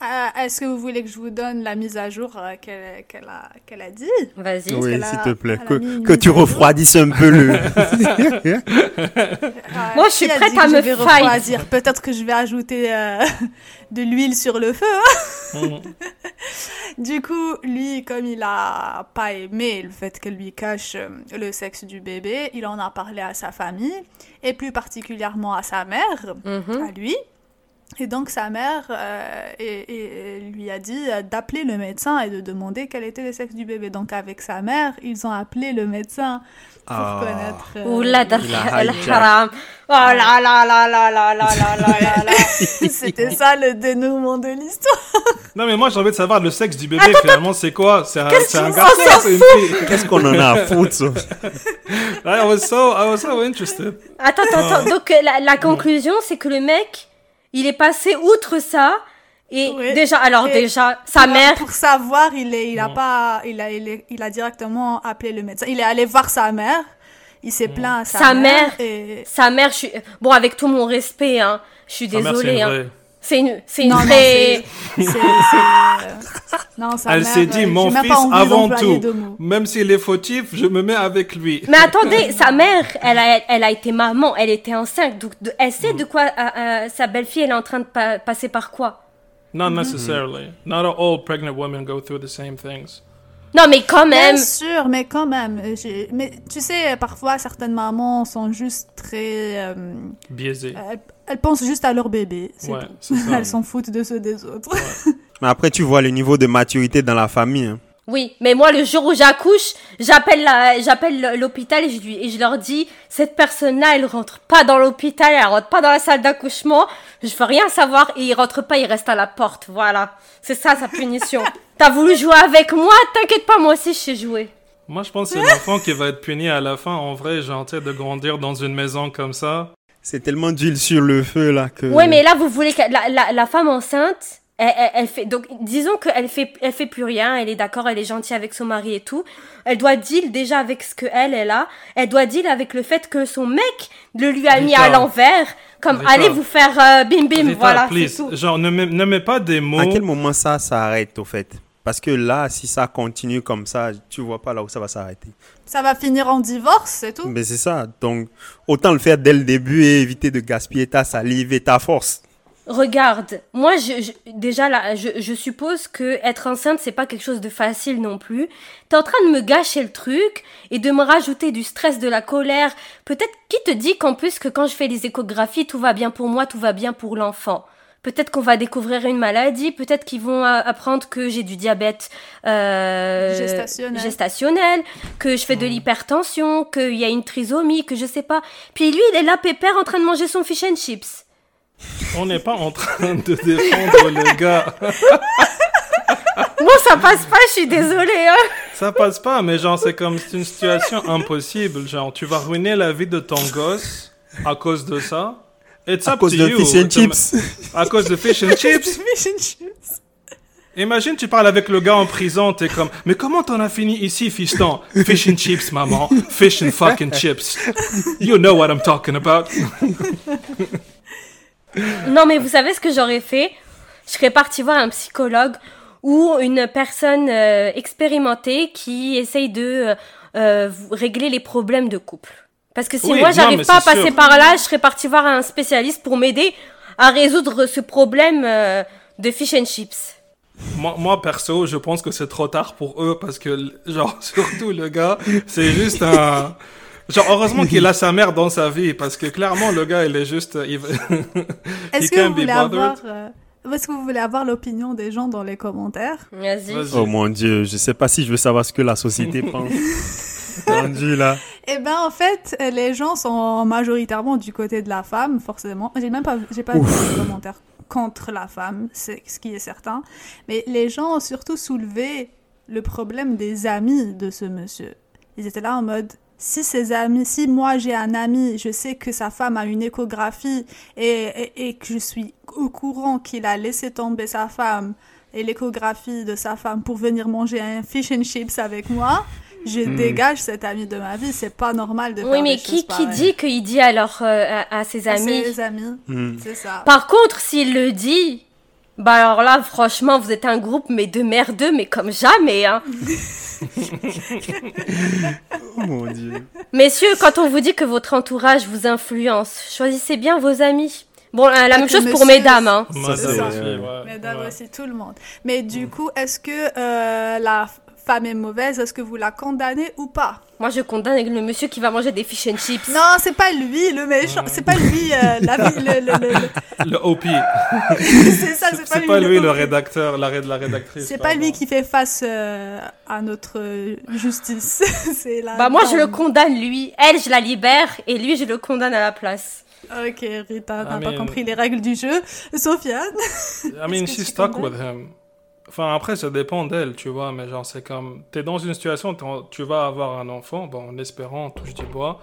Euh, Est-ce que vous voulez que je vous donne la mise à jour euh, qu'elle a, dit? Vas-y. Oui, s'il te plaît. Que, tu refroidisses un peu le. <laughs> Euh, Moi, je suis prête à me je refroidir Peut-être que je vais ajouter euh, <laughs> de l'huile sur le feu. hein. mm. <laughs> Du coup, lui, comme il a pas aimé le fait qu'elle lui cache le sexe du bébé, il en a parlé à sa famille et plus particulièrement à sa mère, Mhm. à lui. Et donc sa mère euh, et- et lui a dit euh, d'appeler le médecin et de demander quel était le sexe du bébé. Donc avec sa mère, ils ont appelé le médecin pour Ah. connaître. euh, Oula, hijack. haram. Oh là là là là là là là là là là. C'était ça le dénouement de l'histoire. Non, mais moi, j'ai envie de savoir le sexe du bébé, finalement, c'est quoi C'est un, c'est un qu'on garçon, s'en c'est une fille Qu'est-ce qu'on en a à foutre ça I was so, I was so interested. Attends, attends, attends. Donc, euh, la, la conclusion, c'est que le mec, il est passé outre ça. Et Oui. déjà, alors Et déjà, sa Pour- mère, Pour savoir, il est, il a Mm. pas, il a, il, est- il a directement appelé le médecin. Il est allé voir sa mère. Il s'est plaint à sa, Sa mère. Et... sa mère, je suis, bon, avec tout mon respect, hein, je suis mère, désolée, hein. C'est une, c'est une Non, non, vraie, c'est, <laughs> c'est, c'est, euh, non, sa Elle mère, s'est dit, euh, mon fils, avant tout, même s'il est fautif, je me mets avec lui. Mais attendez, <laughs> sa mère, elle a, elle a été maman, elle était enceinte, donc de- elle sait de quoi euh, euh, sa belle-fille, elle est en train de pa- passer par quoi? Not necessarily. Not all pregnant women go through the same things. Non, mais quand même, Bien sûr, mais quand même. euh, Mais tu sais, parfois, certaines mamans sont juste très... euh, Biaisé. elles, elles pensent juste à leur bébé. Ouais, ça. <laughs> Elles s'en foutent de ceux des autres. Mais après, tu vois le niveau de maturité dans la famille. hein. Oui, mais moi, le jour où j'accouche, j'appelle la, j'appelle l'hôpital et je lui, et je leur dis, cette personne-là, elle rentre pas dans l'hôpital, elle rentre pas dans la salle d'accouchement, je veux rien savoir, et il rentre pas, il reste à la porte, voilà. C'est ça, sa punition. <laughs> T'as voulu jouer avec moi, t'inquiète pas, moi aussi, je sais jouer. Moi, je pense que c'est l'enfant qui va être puni à la fin. En vrai, tu sais, de grandir dans une maison comme ça. C'est tellement d'huile sur le feu là que. Ouais, mais là, vous voulez que la, la, la femme enceinte, Elle, elle- elle fait donc disons qu'elle fait elle fait plus rien, elle est d'accord, elle est gentille avec son mari et tout. Elle doit deal déjà avec ce que elle elle a. Elle doit deal avec le fait que son mec le lui a mis à l'envers, comme Rita. allez vous faire euh, bim bim, Rita, voilà, please, c'est tout. genre ne mets, ne mets pas des mots. À quel moment ça s'arrête au fait? Parce que là, si ça continue comme ça, tu vois pas là où ça va s'arrêter. Ça va finir en divorce, c'est tout? Mais c'est ça. Donc, autant le faire dès le début et éviter de gaspiller ta salive et ta force. Regarde, moi je, je- déjà là, je, je suppose que être enceinte c'est pas quelque chose de facile non plus. T'es en train de me gâcher le truc et de me rajouter du stress, de la colère. Peut-être qui te dit qu'en plus que quand je fais les échographies tout va bien pour moi, tout va bien pour l'enfant? Peut-être qu'on va découvrir une maladie, peut-être qu'ils vont apprendre que j'ai du diabète euh, Gestationnel. gestationnel, que je fais de l'hypertension, qu'il y a une trisomie, que je sais pas. Puis lui, il est là pépère en train de manger son fish and chips. On n'est pas en train <laughs> de défendre le gars. <laughs> Moi, ça passe pas, je suis désolée. Hein. Ça passe pas, mais genre, c'est comme c'est une situation impossible. Genre, tu vas ruiner la vie de ton gosse à cause de ça. It's À up cause to de you. fish and De- chips. À cause de fish and <laughs> chips. Fish and chips. Imagine, tu parles avec le gars en prison, t'es comme, mais comment t'en as fini ici, fiston? Fish and chips, maman. Fish and fucking chips. You know what I'm talking about. Non, mais vous savez ce que j'aurais fait? Je serais partie voir un psychologue ou une personne euh, expérimentée qui essaye de euh, euh, régler les problèmes de couple. Parce que si Oui, moi j'arrive pas à passer sûr. par là, je serais partie voir un spécialiste pour m'aider à résoudre ce problème euh, de fish and chips. Moi, moi, perso, je pense que c'est trop tard pour eux parce que, genre, <laughs> surtout le gars, c'est juste un. Genre, heureusement qu'il a <laughs> sa mère dans sa vie parce que clairement, le gars, il est juste. il- <laughs> Est-ce que, vous voulez avoir, euh, est-ce que vous voulez avoir l'opinion des gens dans les commentaires Vas-y. Oh mon dieu, je sais pas si je veux savoir ce que la société <laughs> pense. Rendu là. Eh ben, en fait, les gens sont majoritairement du côté de la femme, forcément. J'ai même pas, j'ai pas vu de commentaires contre la femme, c'est ce qui est certain. Mais les gens ont surtout soulevé le problème des amis de ce monsieur. Ils étaient là en mode, si ses amis, si moi j'ai un ami, je sais que sa femme a une échographie et, et, et que je suis au courant qu'il a laissé tomber sa femme et l'échographie de sa femme pour venir manger un fish and chips avec moi, je dégage cet ami de ma vie. C'est pas normal de Oui, faire mais des qui, choses qui pareilles. dit qu'il dit alors euh, à, à ses À amis? ses amis, Hmm. c'est ça. Par contre, s'il le dit, bah alors là, franchement, vous êtes un groupe, mais de merdeux, mais comme jamais, hein. <laughs> Oh mon dieu. Messieurs, quand on vous dit que votre entourage vous influence, choisissez bien vos amis. Bon, euh, la même chose pour mesdames, hein. Madame c'est ouais, Mesdames ouais. aussi, tout le monde. Mais du coup, est-ce que euh, la femme est mauvaise Est-ce que vous la condamnez ou pas? Moi, je condamne le monsieur qui va manger des fish and chips. Non, c'est pas lui le méchant. C'est pas lui euh, la le, le- le- le- Le OP. <laughs> C'est ça, c'est pas, lui, le le rédacteur, la, la rédactrice. C'est pas lui qui fait face euh, à notre justice. <laughs> c'est la Bah moi, je le condamne, lui. Elle, je la libère, et lui, je le condamne à la place. Ok, Rita, I pas mean- compris les règles du jeu. Sofiane I mean, tu stuck with him. Enfin, après, ça dépend d'elle, tu vois, mais genre, c'est comme. T'es dans une situation, tu vas avoir un enfant, bon, en espérant, on touche du bois,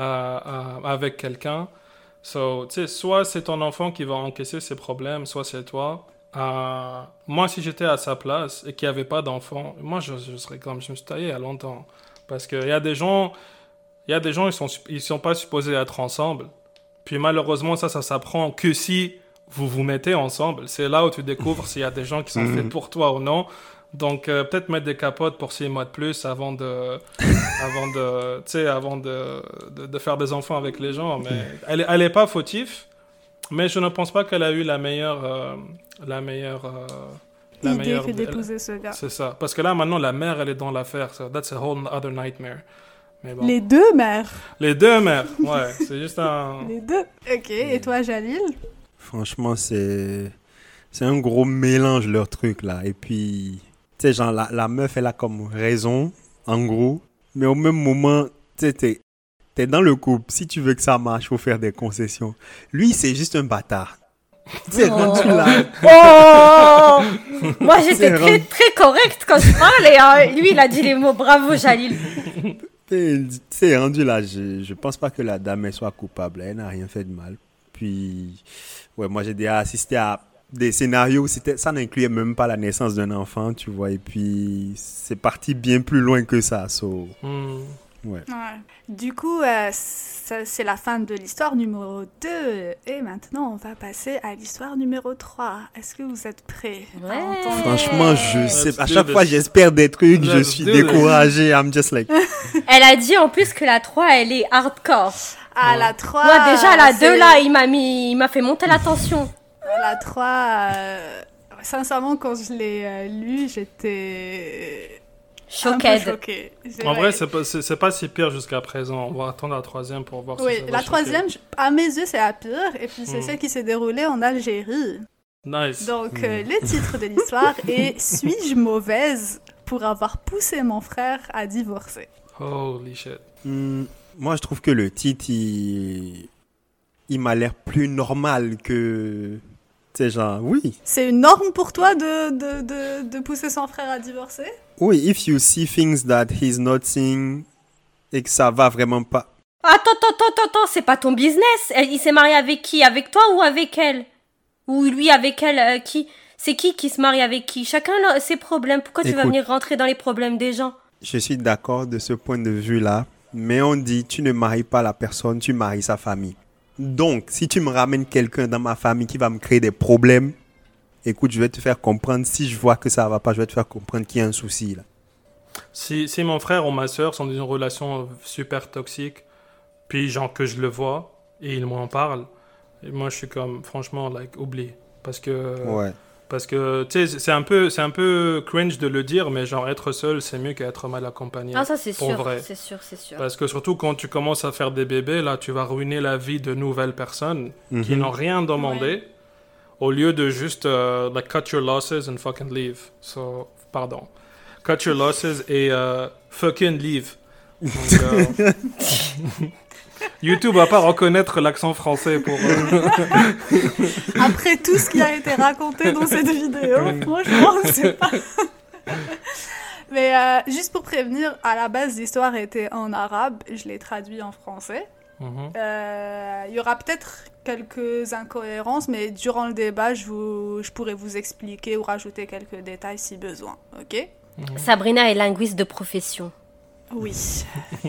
euh, euh, avec quelqu'un. So, tu sais, soit c'est ton enfant qui va encaisser ses problèmes, soit c'est toi. Euh, moi, si j'étais à sa place et qu'il n'y avait pas d'enfant, moi, je, serais comme. Je me suis taillé à longtemps. Parce qu'il y a des gens. Il y a des gens, ils sont, ils sont pas supposés être ensemble. Puis malheureusement, ça, ça s'apprend que si vous vous mettez ensemble. C'est là où tu découvres s'il y a des gens qui sont Mhm. faits pour toi ou non. Donc, euh, peut-être mettre des capotes pour six mois de plus avant de, <laughs> avant de, tu sais, avant de, de, de faire des enfants avec les gens. Mais elle, est- elle est pas fautive, mais je ne pense pas qu'elle a eu la meilleure, euh, la meilleure, euh, la idée meilleure. que d'épouser ce gars. C'est ça. Parce que là, maintenant, la mère, elle est dans l'affaire. So that's a whole other nightmare. Mais bon. Les deux mères. Les deux mères, ouais. C'est juste un. Les deux. Ok, et toi, Jalil? Franchement, c'est c'est un gros mélange leur truc là. Et puis, tu sais, genre, la, la meuf, elle a comme raison, en gros. Mais au même moment, tu sais, t'es t'es dans le couple. Si tu veux que ça marche, faut faire des concessions. Lui, c'est juste un bâtard. Sais, rendu là. Oh <laughs> Moi, j'étais C'est très, très correcte quand je parlais. hein. Lui, il a dit les mots. Bravo, Jalil. Tu sais, rendu là, je, je pense pas que la dame elle soit coupable. Elle n'a rien fait de mal. Puis, ouais, moi j'ai déjà assisté à des scénarios où c'était, ça n'incluait même pas la naissance d'un enfant, tu vois. Et puis, c'est parti bien plus loin que ça. So, Hmm. ouais. Ouais. Du coup, euh, c'est la fin de l'histoire numéro 2. Et maintenant, on va passer à l'histoire numéro 3. Est-ce que vous êtes prêts Ouais. Franchement, je sais. À chaque fois, j'espère des trucs, je suis découragé. I'm just like. Elle a dit en plus que la 3, elle est hardcore. Ah, la 3. Moi, déjà, la c'est- 2, là, il m'a mis, il m'a fait monter la tension. La 3, euh, sincèrement, quand je l'ai euh, lu, j'étais Choquée. En vrai, c'est pas, c'est pas si pire jusqu'à présent. On va attendre la troisième pour voir si Oui, ça va la choquer. troisième, je- à mes yeux, c'est la pire. Et puis, c'est Hmm. celle qui s'est déroulée en Algérie. Nice. Donc, euh, le titre de l'histoire <laughs> est Suis-je mauvaise pour avoir poussé mon frère à divorcer? Holy shit. Hmm, moi, je trouve que le titre, il, il m'a l'air plus normal que. Tu sais, genre, oui. C'est une norme pour toi de, de, de, de pousser son frère à divorcer? Oui, if you see things that he's not seeing et que ça va vraiment pas. Attends, attends, attends, attends, c'est pas ton business. Il s'est marié avec qui? Avec toi ou avec elle? Ou lui avec elle euh, Qui? C'est qui qui se marie avec qui? Chacun a ses problèmes. Pourquoi tu vas venir rentrer dans les problèmes des gens? Je suis d'accord de ce point de vue-là, mais on dit tu ne maries pas la personne, tu maries sa famille. Donc, si tu me ramènes quelqu'un dans ma famille qui va me créer des problèmes, écoute, je vais te faire comprendre. Si je vois que ça va pas, je vais te faire comprendre qu'il y a un souci là. Si, si mon frère ou ma soeur sont dans une relation super toxique, puis genre que je le vois et ils m'en parlent, et moi je suis comme franchement like oublie parce que Ouais. Parce que tu sais c'est un peu c'est un peu cringe de le dire mais genre être seul c'est mieux qu'être mal accompagné. Ah, ça, c'est Pour sûr. vrai. C'est sûr, c'est sûr. Parce que surtout quand tu commences à faire des bébés, là, tu vas ruiner la vie de nouvelles personnes qui Mhm. n'ont rien demandé, au lieu de juste euh, like cut your losses and fucking leave. So, pardon. Cut your losses et euh, fucking leave. Donc, euh, <laughs> YouTube va pas reconnaître l'accent français pour. euh, <laughs> Après tout ce qui a été raconté dans cette vidéo, franchement, c'est pas. <laughs> Mais euh, juste pour prévenir, à la base, l'histoire était en arabe, je l'ai traduit en français. mhm. Euh, Il y aura peut-être quelques incohérences, mais durant le débat, je, vous, je pourrais vous expliquer ou rajouter quelques détails si besoin. Ok? Sabrina est linguiste de profession. Oui.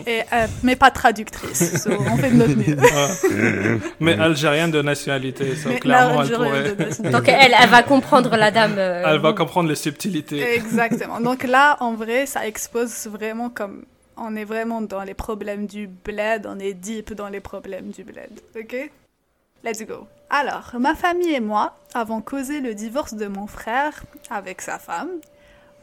Et, euh, mais pas traductrice. so, on fait de notre mieux. Ah. Mais algérienne de nationalité, ça, Mais clairement, elle pourrait. de. Donc, elle, elle va comprendre la dame. euh, Elle va comprendre les subtilités. Exactement. Donc là, en vrai, ça expose vraiment comme on est vraiment dans les problèmes du bled, on est deep dans les problèmes du bled. Ok? Let's go. Alors, ma famille et moi avons causé le divorce de mon frère avec sa femme.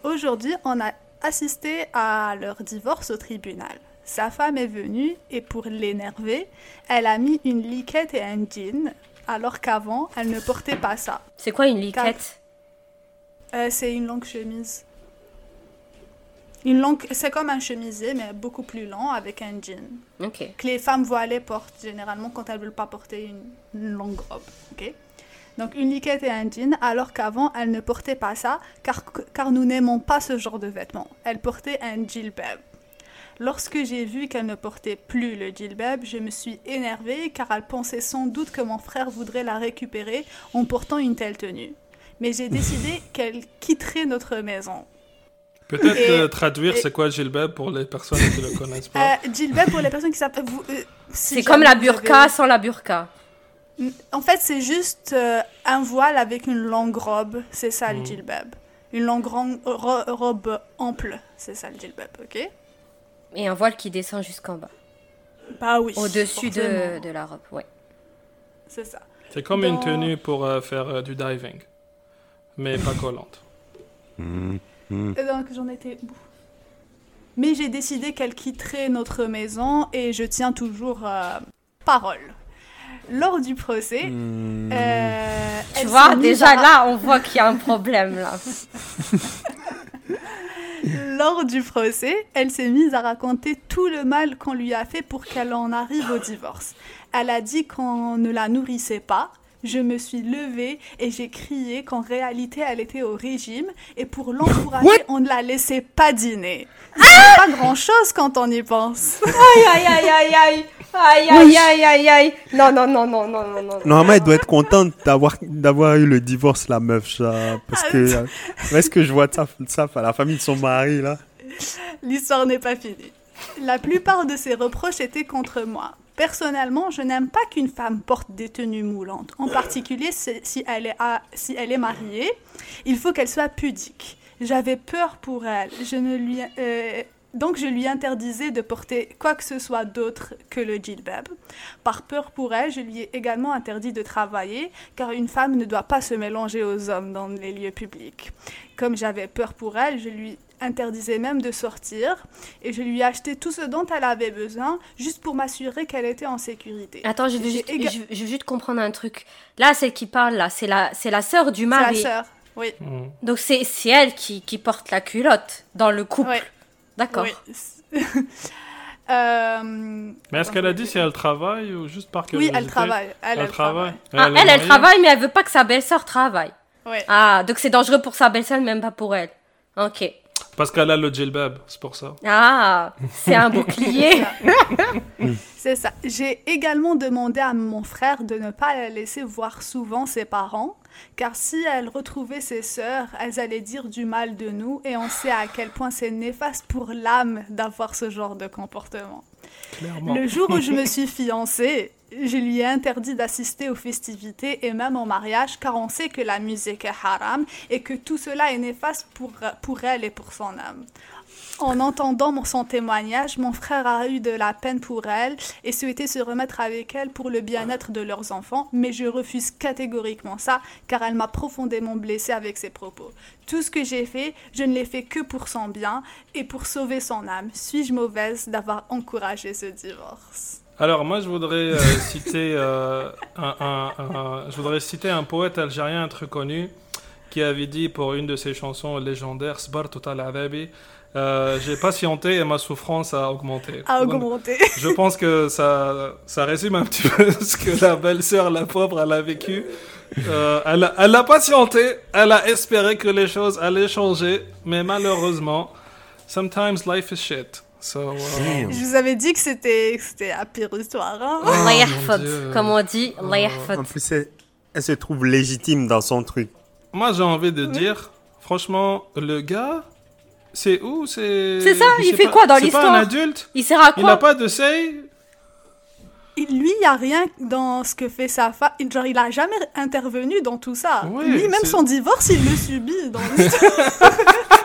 Aujourd'hui, on a assisté à leur divorce au tribunal. Sa femme est venue et pour l'énerver, elle a mis une liquette et un jean, alors qu'avant, elle ne portait pas ça. C'est quoi une liquette? Euh, c'est une longue chemise. Une longue, c'est comme un chemisier, mais beaucoup plus long, avec un jean. Ok. Que les femmes voilées portent généralement quand elles veulent pas porter une, une longue robe. ok? Donc une liquette et un jean, alors qu'avant elles ne portaient pas ça, car, car nous n'aimons pas ce genre de vêtements. Elles portaient un djilbab. Lorsque j'ai vu qu'elle ne portait plus le djilbab, je me suis énervée car elle pensait sans doute que mon frère voudrait la récupérer en portant une telle tenue. Mais j'ai décidé <laughs> qu'elle quitterait notre maison. Peut-être Et- euh, traduire et- c'est quoi Gilbert pour les personnes qui ne le connaissent pas? Euh, djilbab, pour les personnes qui savent... euh, si C'est comme la burqa avez- sans la burqa. En fait, c'est juste euh, un voile avec une longue robe, c'est ça le djilbab. Une longue ro- ro- robe ample, c'est ça le djilbab, ok? Et un voile qui descend jusqu'en bas. Bah oui. Au-dessus de, la robe, ouais. C'est ça. C'est comme une tenue pour euh, faire euh, du diving, mais pas collante. Et donc j'en étais... où? Mais j'ai décidé qu'elle quitterait notre maison et je tiens toujours euh, parole. Lors du procès, Hmm. euh, Tu elle vois, s'est mise déjà à- là, on voit qu'il y a un problème là. <laughs> Lors du procès, elle s'est mise à raconter tout le mal qu'on lui a fait pour qu'elle en arrive au divorce. Elle a dit qu'on ne la nourrissait pas. Je me suis levée et j'ai crié qu'en réalité elle était au régime et pour l'encourager, on ne la laissait pas dîner. C'est pas grand chose quand on y pense. Aïe aïe aïe aïe aïe. Aïe, aïe, aïe, aïe, aïe. Non, non, non, non, non, non, non. Normalement, elle doit être contente d'avoir d'avoir eu le divorce, la meuf, ça. Parce que. euh, Où est-ce que je vois ça, ça à la famille de son mari, là? L'histoire n'est pas finie. La plupart de ses reproches étaient contre moi. Personnellement, je n'aime pas qu'une femme porte des tenues moulantes. En particulier, si si elle est, à- si elle est mariée, il faut qu'elle soit pudique. J'avais peur pour elle. Je ne lui, euh, donc je lui interdisais de porter quoi que ce soit d'autre que le djilbab. Par peur pour elle, je lui ai également interdit de travailler, car une femme ne doit pas se mélanger aux hommes dans les lieux publics. Comme j'avais peur pour elle, je lui interdisais même de sortir et je lui achetais tout ce dont elle avait besoin juste pour m'assurer qu'elle était en sécurité. Attends, je veux, juste, éga- je, je veux juste comprendre un truc. Là, celle qui parle, là, c'est la, c'est la sœur du C'est la mari. sœur. Oui. Mm. Donc c'est c'est elle qui, qui porte la culotte dans le couple. Oui. D'accord. Oui. <laughs> Euh, Mais est-ce qu'elle a dit si elle travaille ou juste par Oui, curiosité? elle travaille. Elle, Elle, elle travaille. Ah, elle, elle mariée travaille, mais elle veut pas que sa belle-sœur travaille. Ouais. Ah, donc c'est dangereux pour sa belle-sœur, même pas pour elle. Ok. Parce qu'elle a le djellbab, c'est pour ça. Ah, c'est un bouclier. <laughs> C'est ça. J'ai également demandé à mon frère de ne pas la laisser voir souvent ses parents, car si elle retrouvait ses sœurs, elles allaient dire du mal de nous, et on sait à quel point c'est néfaste pour l'âme d'avoir ce genre de comportement. Clairement. Le jour où je me suis fiancée, je lui ai interdit d'assister aux festivités et même au mariage, car on sait que la musique est haram et que tout cela est néfaste pour, pour elle et pour son âme. En entendant son témoignage, mon frère a eu de la peine pour elle et souhaitait se remettre avec elle pour le bien-être de leurs enfants, mais je refuse catégoriquement ça car elle m'a profondément blessée avec ses propos. Tout ce que j'ai fait, je ne l'ai fait que pour son bien et pour sauver son âme. Suis-je mauvaise d'avoir encouragé ce divorce? Alors moi je voudrais euh, <laughs> citer euh, un, un- un- je voudrais citer un poète algérien très connu qui avait dit pour une de ses chansons légendaires Sbar Total Adabi euh, j'ai patienté et ma souffrance a augmenté. A Donc, augmenté. <laughs> Je pense que ça, ça résume un petit peu <laughs> ce que la belle-sœur, la pauvre, elle a vécu. Euh, elle, a, elle a patienté, elle a espéré que les choses allaient changer, mais malheureusement, sometimes life is shit. So, uh. Je vous avais dit que c'était la pire histoire. Hein Oh, comme on dit. Allah En plus, elle, elle se trouve légitime dans son truc. moi j'ai envie de dire, franchement, le gars, c'est où? C'est C'est ça, il fait pas- quoi dans C'est pas un l'histoire? adulte? Il sert à Il a quoi pas de say? Lui, il n'y a rien dans ce que fait sa femme. Genre, il a jamais intervenu dans tout ça. Lui, même son divorce, il le subit. Dans l'histoire. <laughs>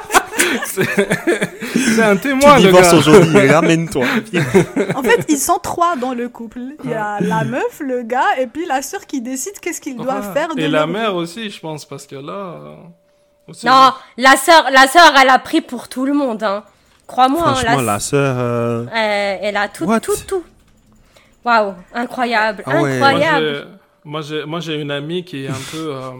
C'est un Tu témoin, le divorces gars. aujourd'hui, ramène-toi. <laughs> en fait, ils sont trois dans le couple. Il y a la meuf, le gars, et puis la sœur qui décide qu'est-ce qu'il doit Ouais. faire de Et la mère aussi, je pense, parce que là... euh, aussi- Non, la sœur, la sœur, elle a pris pour tout le monde. Hein. Crois-moi, hein, Franchement, la la sœur. euh, Euh, elle a tout, What? tout, tout. Waouh, incroyable, Ah ouais. incroyable. Moi, j'ai- moi, j'ai une amie qui est un peu. euh,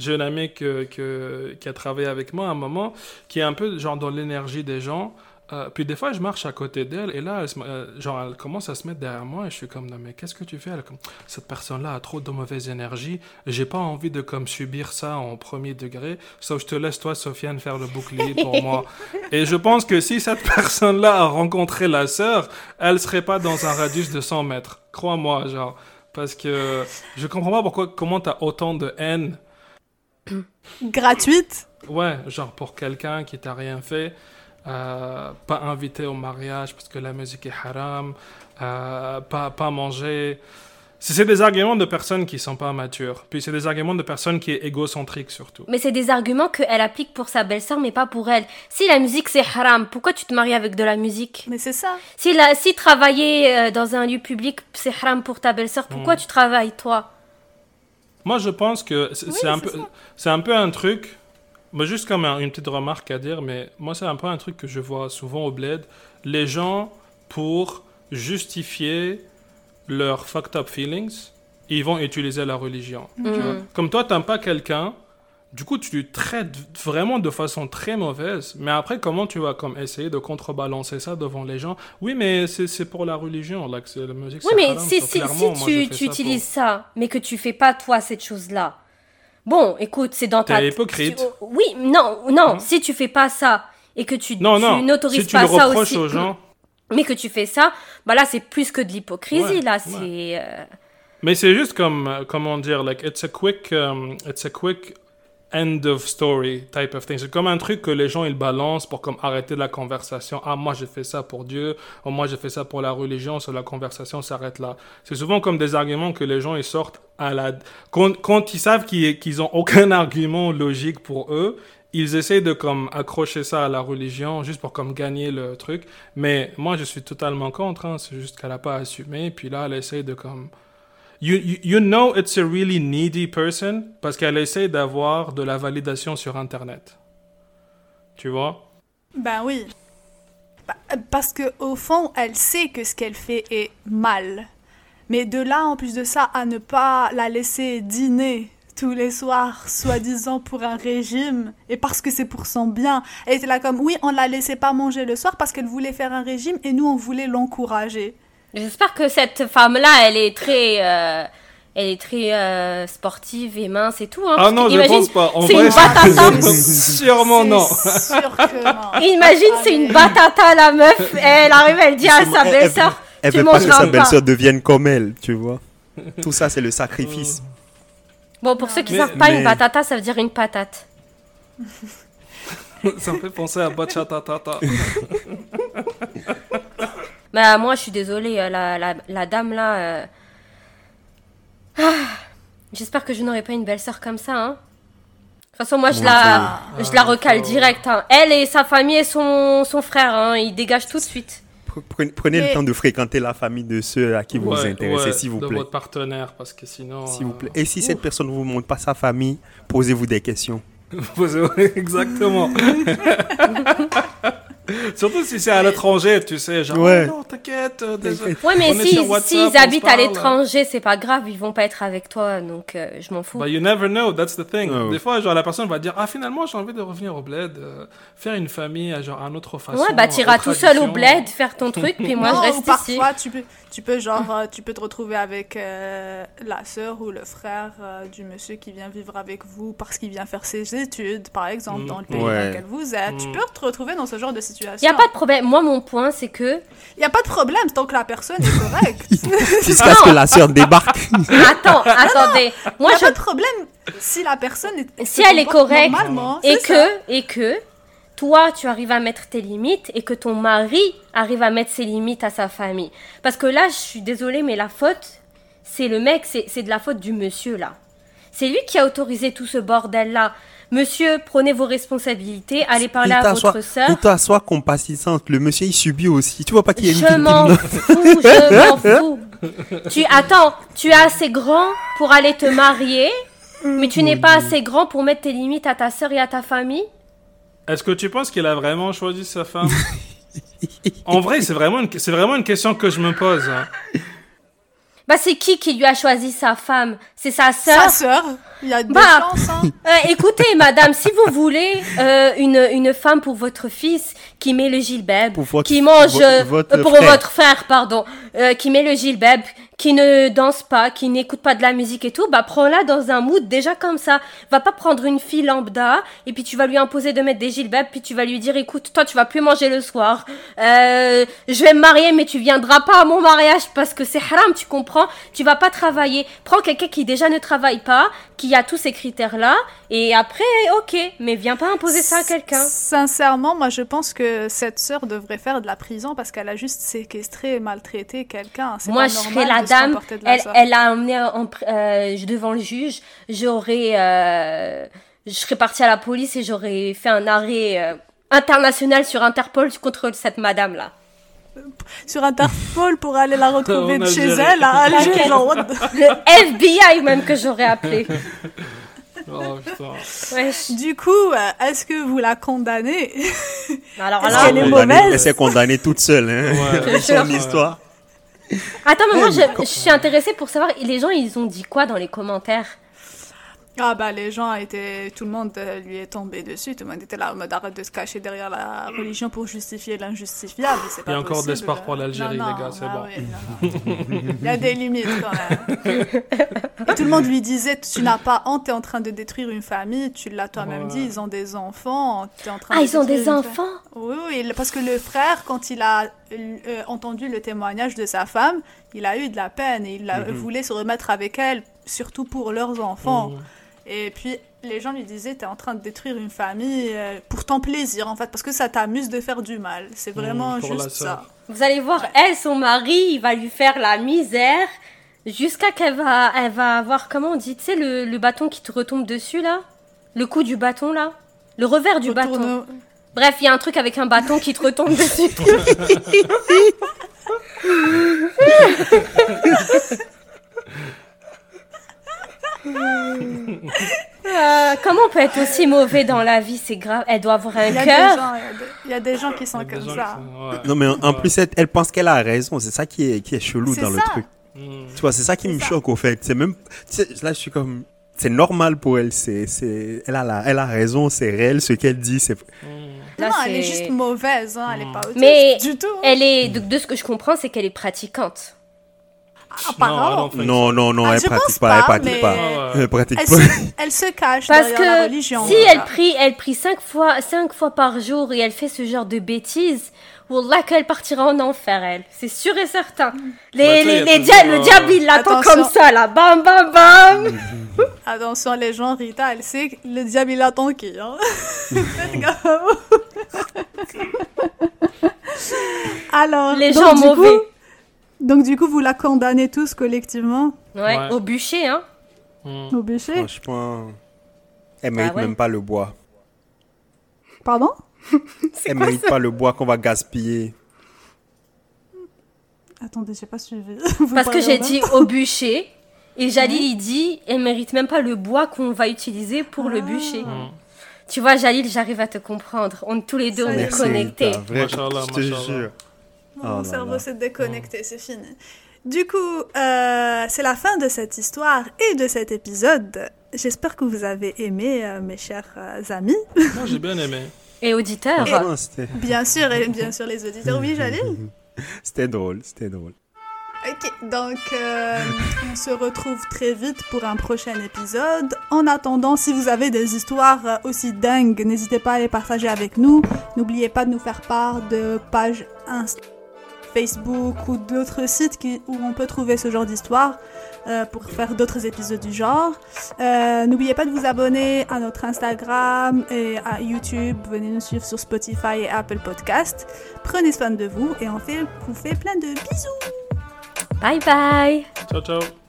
j'ai une amie que, que- qui a travaillé avec moi à un moment, qui est un peu genre dans l'énergie des gens. Euh, puis des fois, je marche à côté d'elle et là, elle, se- euh, genre, elle commence à se mettre derrière moi et je suis comme, non, mais qu'est-ce que tu fais? Elle est comme, Cette personne-là a trop de mauvaise énergie. J'ai pas envie de comme subir ça en premier degré. Sauf je te laisse, toi, Sofiane, faire le bouclier pour moi. <laughs> Et je pense que si cette personne-là a rencontré la sœur, elle serait pas dans un radius de 100 mètres. Crois-moi, genre. Parce que je comprends pas pourquoi, comment t'as autant de haine. Gratuite? Ouais, genre pour quelqu'un qui t'a rien fait, euh, pas invité au mariage parce que la musique est haram, euh, pas, pas manger. C'est c'est des arguments de personnes qui sont pas matures. Puis c'est des arguments de personnes qui est égocentrique surtout. Mais c'est des arguments qu'elle applique pour sa belle-sœur, mais pas pour elle. Si la musique c'est haram, pourquoi tu te maries avec de la musique? Mais c'est ça. si, la, si travailler euh, dans un lieu public c'est haram pour ta belle-sœur, pourquoi Mm. tu travailles toi? Moi, je pense que c'est Oui, un, peu- un peu un truc, mais juste comme un- une petite remarque à dire, mais moi, c'est un peu un truc que je vois souvent au bled. Les gens, pour justifier leurs fucked up feelings, ils vont utiliser la religion. tu vois? Comme toi, t'aimes pas quelqu'un, du coup, tu traites vraiment de façon très mauvaise, mais après, comment tu vas comme essayer de contrebalancer ça devant les gens? Oui, mais c'est c'est pour la religion, là, que c'est la musique. Oui, mais haram, si, so si, tu, tu ça pour- utilises ça, mais que tu fais pas toi cette chose-là, bon, écoute, c'est dans ta... T'es hypocrite. tu- Oui, non, non, Hein? si tu fais pas ça et que tu, n'autorises Si tu pas le ça aussi... aux <clears throat> gens, mais que tu fais ça, bah là c'est plus que de l'hypocrisie, Ouais, là ouais. c'est... euh, Mais c'est juste comme, euh, comment dire, like, it's a quick, um, it's a quick end of story type of thing. C'est comme un truc que les gens, ils balancent pour comme arrêter la conversation. Ah, moi, j'ai fait ça pour Dieu. Oh, moi, j'ai fait ça pour la religion. La conversation s'arrête là. C'est souvent comme des arguments que les gens, ils sortent à la... Quand, quand ils savent qu'ils qu'ils ont aucun <laughs> argument logique pour eux, ils essayent de comme accrocher ça à la religion juste pour comme gagner le truc. Mais moi, je suis totalement contre. hein. C'est juste qu'elle a pas assumé. Puis là, elle essaye de comme... You, you, you know it's a really needy person parce qu'elle essaie d'avoir de la validation sur Internet. Tu vois? Ben oui. Parce que au fond, elle sait que ce qu'elle fait est mal. Mais de là, en plus de ça, à ne pas la laisser dîner tous les soirs, soi-disant pour un régime, et parce que c'est pour son bien. Elle était là comme, oui, on la laissait pas manger le soir parce qu'elle voulait faire un régime, et nous, on voulait l'encourager. J'espère que cette femme-là, elle est très... euh, Elle est très euh, sportive et mince et tout. Hein, Ah non, je imagine, pense pas. En c'est vrai, une batata. sûrement non. C'est sûr que non. <laughs> Imagine, c'est une batata, la meuf. Elle arrive, elle dit à sa Elle- belle-sœur, Elle veut pas que sa belle-sœur devienne comme elle, tu vois. Tout ça, c'est le sacrifice. <laughs> Bon, pour ceux qui Mais- savent pas, une batata, ça veut dire une patate. <laughs> Ça me fait penser à Bachatatata. Bah, moi, je suis désolée, euh, la, la, la dame là. euh, ah, J'espère que je n'aurai pas une belle-sœur comme ça, hein. De toute façon, moi, je la, je la Ah, recale faut- direct. hein. Elle et sa famille et son, son frère, hein, ils dégagent tout de suite. Pre- Prenez, prenez Mais- le temps de fréquenter la famille de ceux à qui vous vous intéressez, ouais, s'il vous de plaît. votre partenaire, parce que sinon. S'il vous euh, plaît. Et si cette personne ne vous montre pas sa famille, posez-vous des questions. <laughs> Exactement. <laughs> <laughs> Surtout si c'est à l'étranger, tu sais, genre, Ouais. oh non, t'inquiète, euh, désolé. Ouais, mais si- s'ils on se habitent à l'étranger, c'est pas grave, ils vont pas être avec toi, donc euh, je m'en fous. But you never know, that's the thing. Ouais. Des fois, genre, la personne va dire, ah, finalement, j'ai envie de revenir au bled, euh, faire une famille, genre, à notre façon. ouais, bah t'iras tout seul au bled, faire ton <laughs> truc, puis moi Non, je ou reste ici. parfois, tu peux, tu peux genre, euh, tu peux te retrouver avec euh, la sœur ou le frère euh, du monsieur qui vient vivre avec vous parce qu'il vient faire ses études, par exemple, Mm. dans le pays Ouais. dans lequel vous êtes. Tu Mm. peux te retrouver dans ce genre de situation. Y a pas de problème. Moi, mon point, c'est que. Y a pas de problème tant que la personne est correcte. <laughs> Jusqu'à <laughs> ce que la sœur débarque. <laughs> Attends, attendez. Moi, y a je pas de problème si la personne est. Si elle est correcte normalement, et que et que toi tu arrives à mettre tes limites et que ton mari arrive à mettre ses limites à sa famille. Parce que là je suis désolée mais la faute c'est le mec c'est de la faute du monsieur là. C'est lui qui a autorisé tout ce bordel là monsieur prenez vos responsabilités allez parler à votre sœur. Rita, sois compatissante. Le monsieur, il subit aussi. Tu vois pas qu'il y a une je m'en fous je <laughs> m'en fous. Tu attends tu es assez grand pour aller te marier mais tu n'es pas assez grand pour mettre tes limites à ta sœur et à ta famille? Est-ce que tu penses qu'il a vraiment choisi sa femme? En vrai, c'est vraiment, une, c'est vraiment une question que je me pose. hein. Bah c'est qui qui lui a choisi sa femme? C'est sa Sa sœur sœur, il y a des Bah. chances. Hein. Euh, Écoutez madame, si vous voulez euh, une, une femme pour votre fils qui met le gilbeb, qui mange euh, pour frère. votre frère, pardon, euh, qui met le gilbeb, qui ne danse pas, qui n'écoute pas de la musique et tout, bah prends-la dans un mood déjà comme ça. Va pas prendre une fille lambda et puis tu vas lui imposer de mettre des gilbeb, puis tu vas lui dire écoute, toi tu vas plus manger le soir. Euh, je vais me marier mais tu viendras pas à mon mariage parce que c'est haram, tu comprends? Tu vas pas travailler. Prends quelqu'un qui déjà ne travaille pas, qui a tous ces critères-là et après OK, mais viens pas imposer ça à quelqu'un. Sincèrement, moi je pense que cette sœur devrait faire de la prison parce qu'elle a juste séquestré et maltraité quelqu'un. Moi, pas je serais la dame. la Elle, elle a emmené en, euh, devant le juge. J'aurais, euh, je serais partie à la police et j'aurais fait un arrêt euh, international sur Interpol contre cette madame là. Sur Interpol pour aller la retrouver de chez elle à Alger. genre, Le FBI même que j'aurais appelé. <laughs> Oh. Du coup, euh, est-ce que vous la condamnez Alors Est-ce là, qu'elle est Condamnée- mauvaise Elle s'est condamnée toute seule. Hein. Ouais, <laughs> Je Son histoire. attends, mais moi je, je suis intéressée pour savoir les gens ils ont dit quoi dans les commentaires? Ah bah les gens étaient, tout le monde euh, lui est tombé dessus, tout le monde était là en mode arrête de se cacher derrière la religion pour justifier l'injustifiable. c'est Il y a encore de l'espoir pour l'Algérie, les gars, c'est ah bon. Il y a des limites quand même. <laughs> Et tout le monde lui disait tu n'as pas honte, t'es en train de détruire une famille, tu l'as toi-même dit, ils ont des enfants, t'es en train Ah, de ils ont des enfants Oui, oui, parce que le frère, quand il a euh, entendu le témoignage de sa femme, il a eu de la peine et il a, Mhm. voulait se remettre avec elle, surtout pour leurs enfants. Et puis, les gens lui disaient, t'es en train de détruire une famille euh, pour ton plaisir, en fait, parce que ça t'amuse de faire du mal. C'est vraiment pour la juste ça. Vous allez voir, elle, son mari, il va lui faire la misère jusqu'à qu'elle va, elle va avoir, comment on dit, tu sais, le, le bâton qui te retombe dessus, là? Le coup du bâton, là? Le revers du bâton. Bref, il y a un truc avec un bâton qui te retombe <laughs> dessus. <laughs> <laughs> Euh, comment on peut être aussi mauvais dans la vie? C'est grave. Elle doit avoir un cœur. il y a des- il y a des gens qui sont comme ça. qui sont- ouais. Non, mais en, plus, elle, elle pense qu'elle a raison. C'est ça qui est, qui est chelou dans le truc. Mhm. Tu vois, c'est ça qui me ça. choque au fait. C'est même. là, je suis comme. C'est normal pour elle. C'est, c'est, elle, a la, elle a raison. C'est réel ce qu'elle dit. C'est... Mhm. Non, Là, elle est juste mauvaise, hein, elle est Mm. pas autiste Mais du tout. Elle est, de, de ce que je comprends, c'est qu'elle est pratiquante. Apparemment. Non, Non, non, non, Ah, elle pratique pas. Elle pas, pratique pas. Elle pratique Elle pas. se, elle se cache Parce derrière la que religion. si voilà. elle prie, elle prie cinq fois, cinq fois par jour et elle fait ce genre de bêtises, Wallah qu'elle partira en enfer, elle. C'est sûr et certain. Les, Bah, les, les dia- le euh, diable, il l'attend comme ça, là. Bam, bam, bam. <laughs> Attention les gens, Rita, elle sait que le diable il attend qui. Hein. <laughs> Faites gaffe. Alors, Les donc, gens mauvais. Coup, donc du coup, vous la condamnez tous collectivement Ouais, Ouais. au bûcher, hein. Mhm. au péché Franchement, elle mérite ouais. même pas le bois. Pardon <laughs> Elle mérite pas le bois qu'on va gaspiller. Attendez, j'ai pas suivi. <laughs> Vous Parce que j'ai dit au bûcher. Et Jalil, il dit, elle mérite même pas le bois qu'on va utiliser pour le Ah. bûcher. Mhm. Tu vois, Jalil, j'arrive à te comprendre. On tous les deux, Ça on est. connectés. Machallah, je te jure. Mon Oh cerveau s'est déconnecté, c'est fini. Du coup, euh, c'est la fin de cette histoire et de cet épisode. J'espère que vous avez aimé, euh, mes chers euh, amis. <laughs> Moi, j'ai bien aimé. Et auditeurs. Bien sûr, et bien sûr les auditeurs. Oui, Jalil <laughs> c'était drôle, c'était drôle. Ok, donc euh, on se retrouve très vite pour un prochain épisode. En attendant, si vous avez des histoires aussi dingues, n'hésitez pas à les partager avec nous. N'oubliez pas de nous faire part de pages Insta, Facebook ou d'autres sites qui- où on peut trouver ce genre d'histoire euh, pour faire d'autres épisodes du genre. Euh, N'oubliez pas de vous abonner à notre Instagram et à YouTube. Venez nous suivre sur Spotify et Apple Podcast. Prenez soin de vous et on fait, vous fait plein de bisous. Bye bye. Ciao, ciao.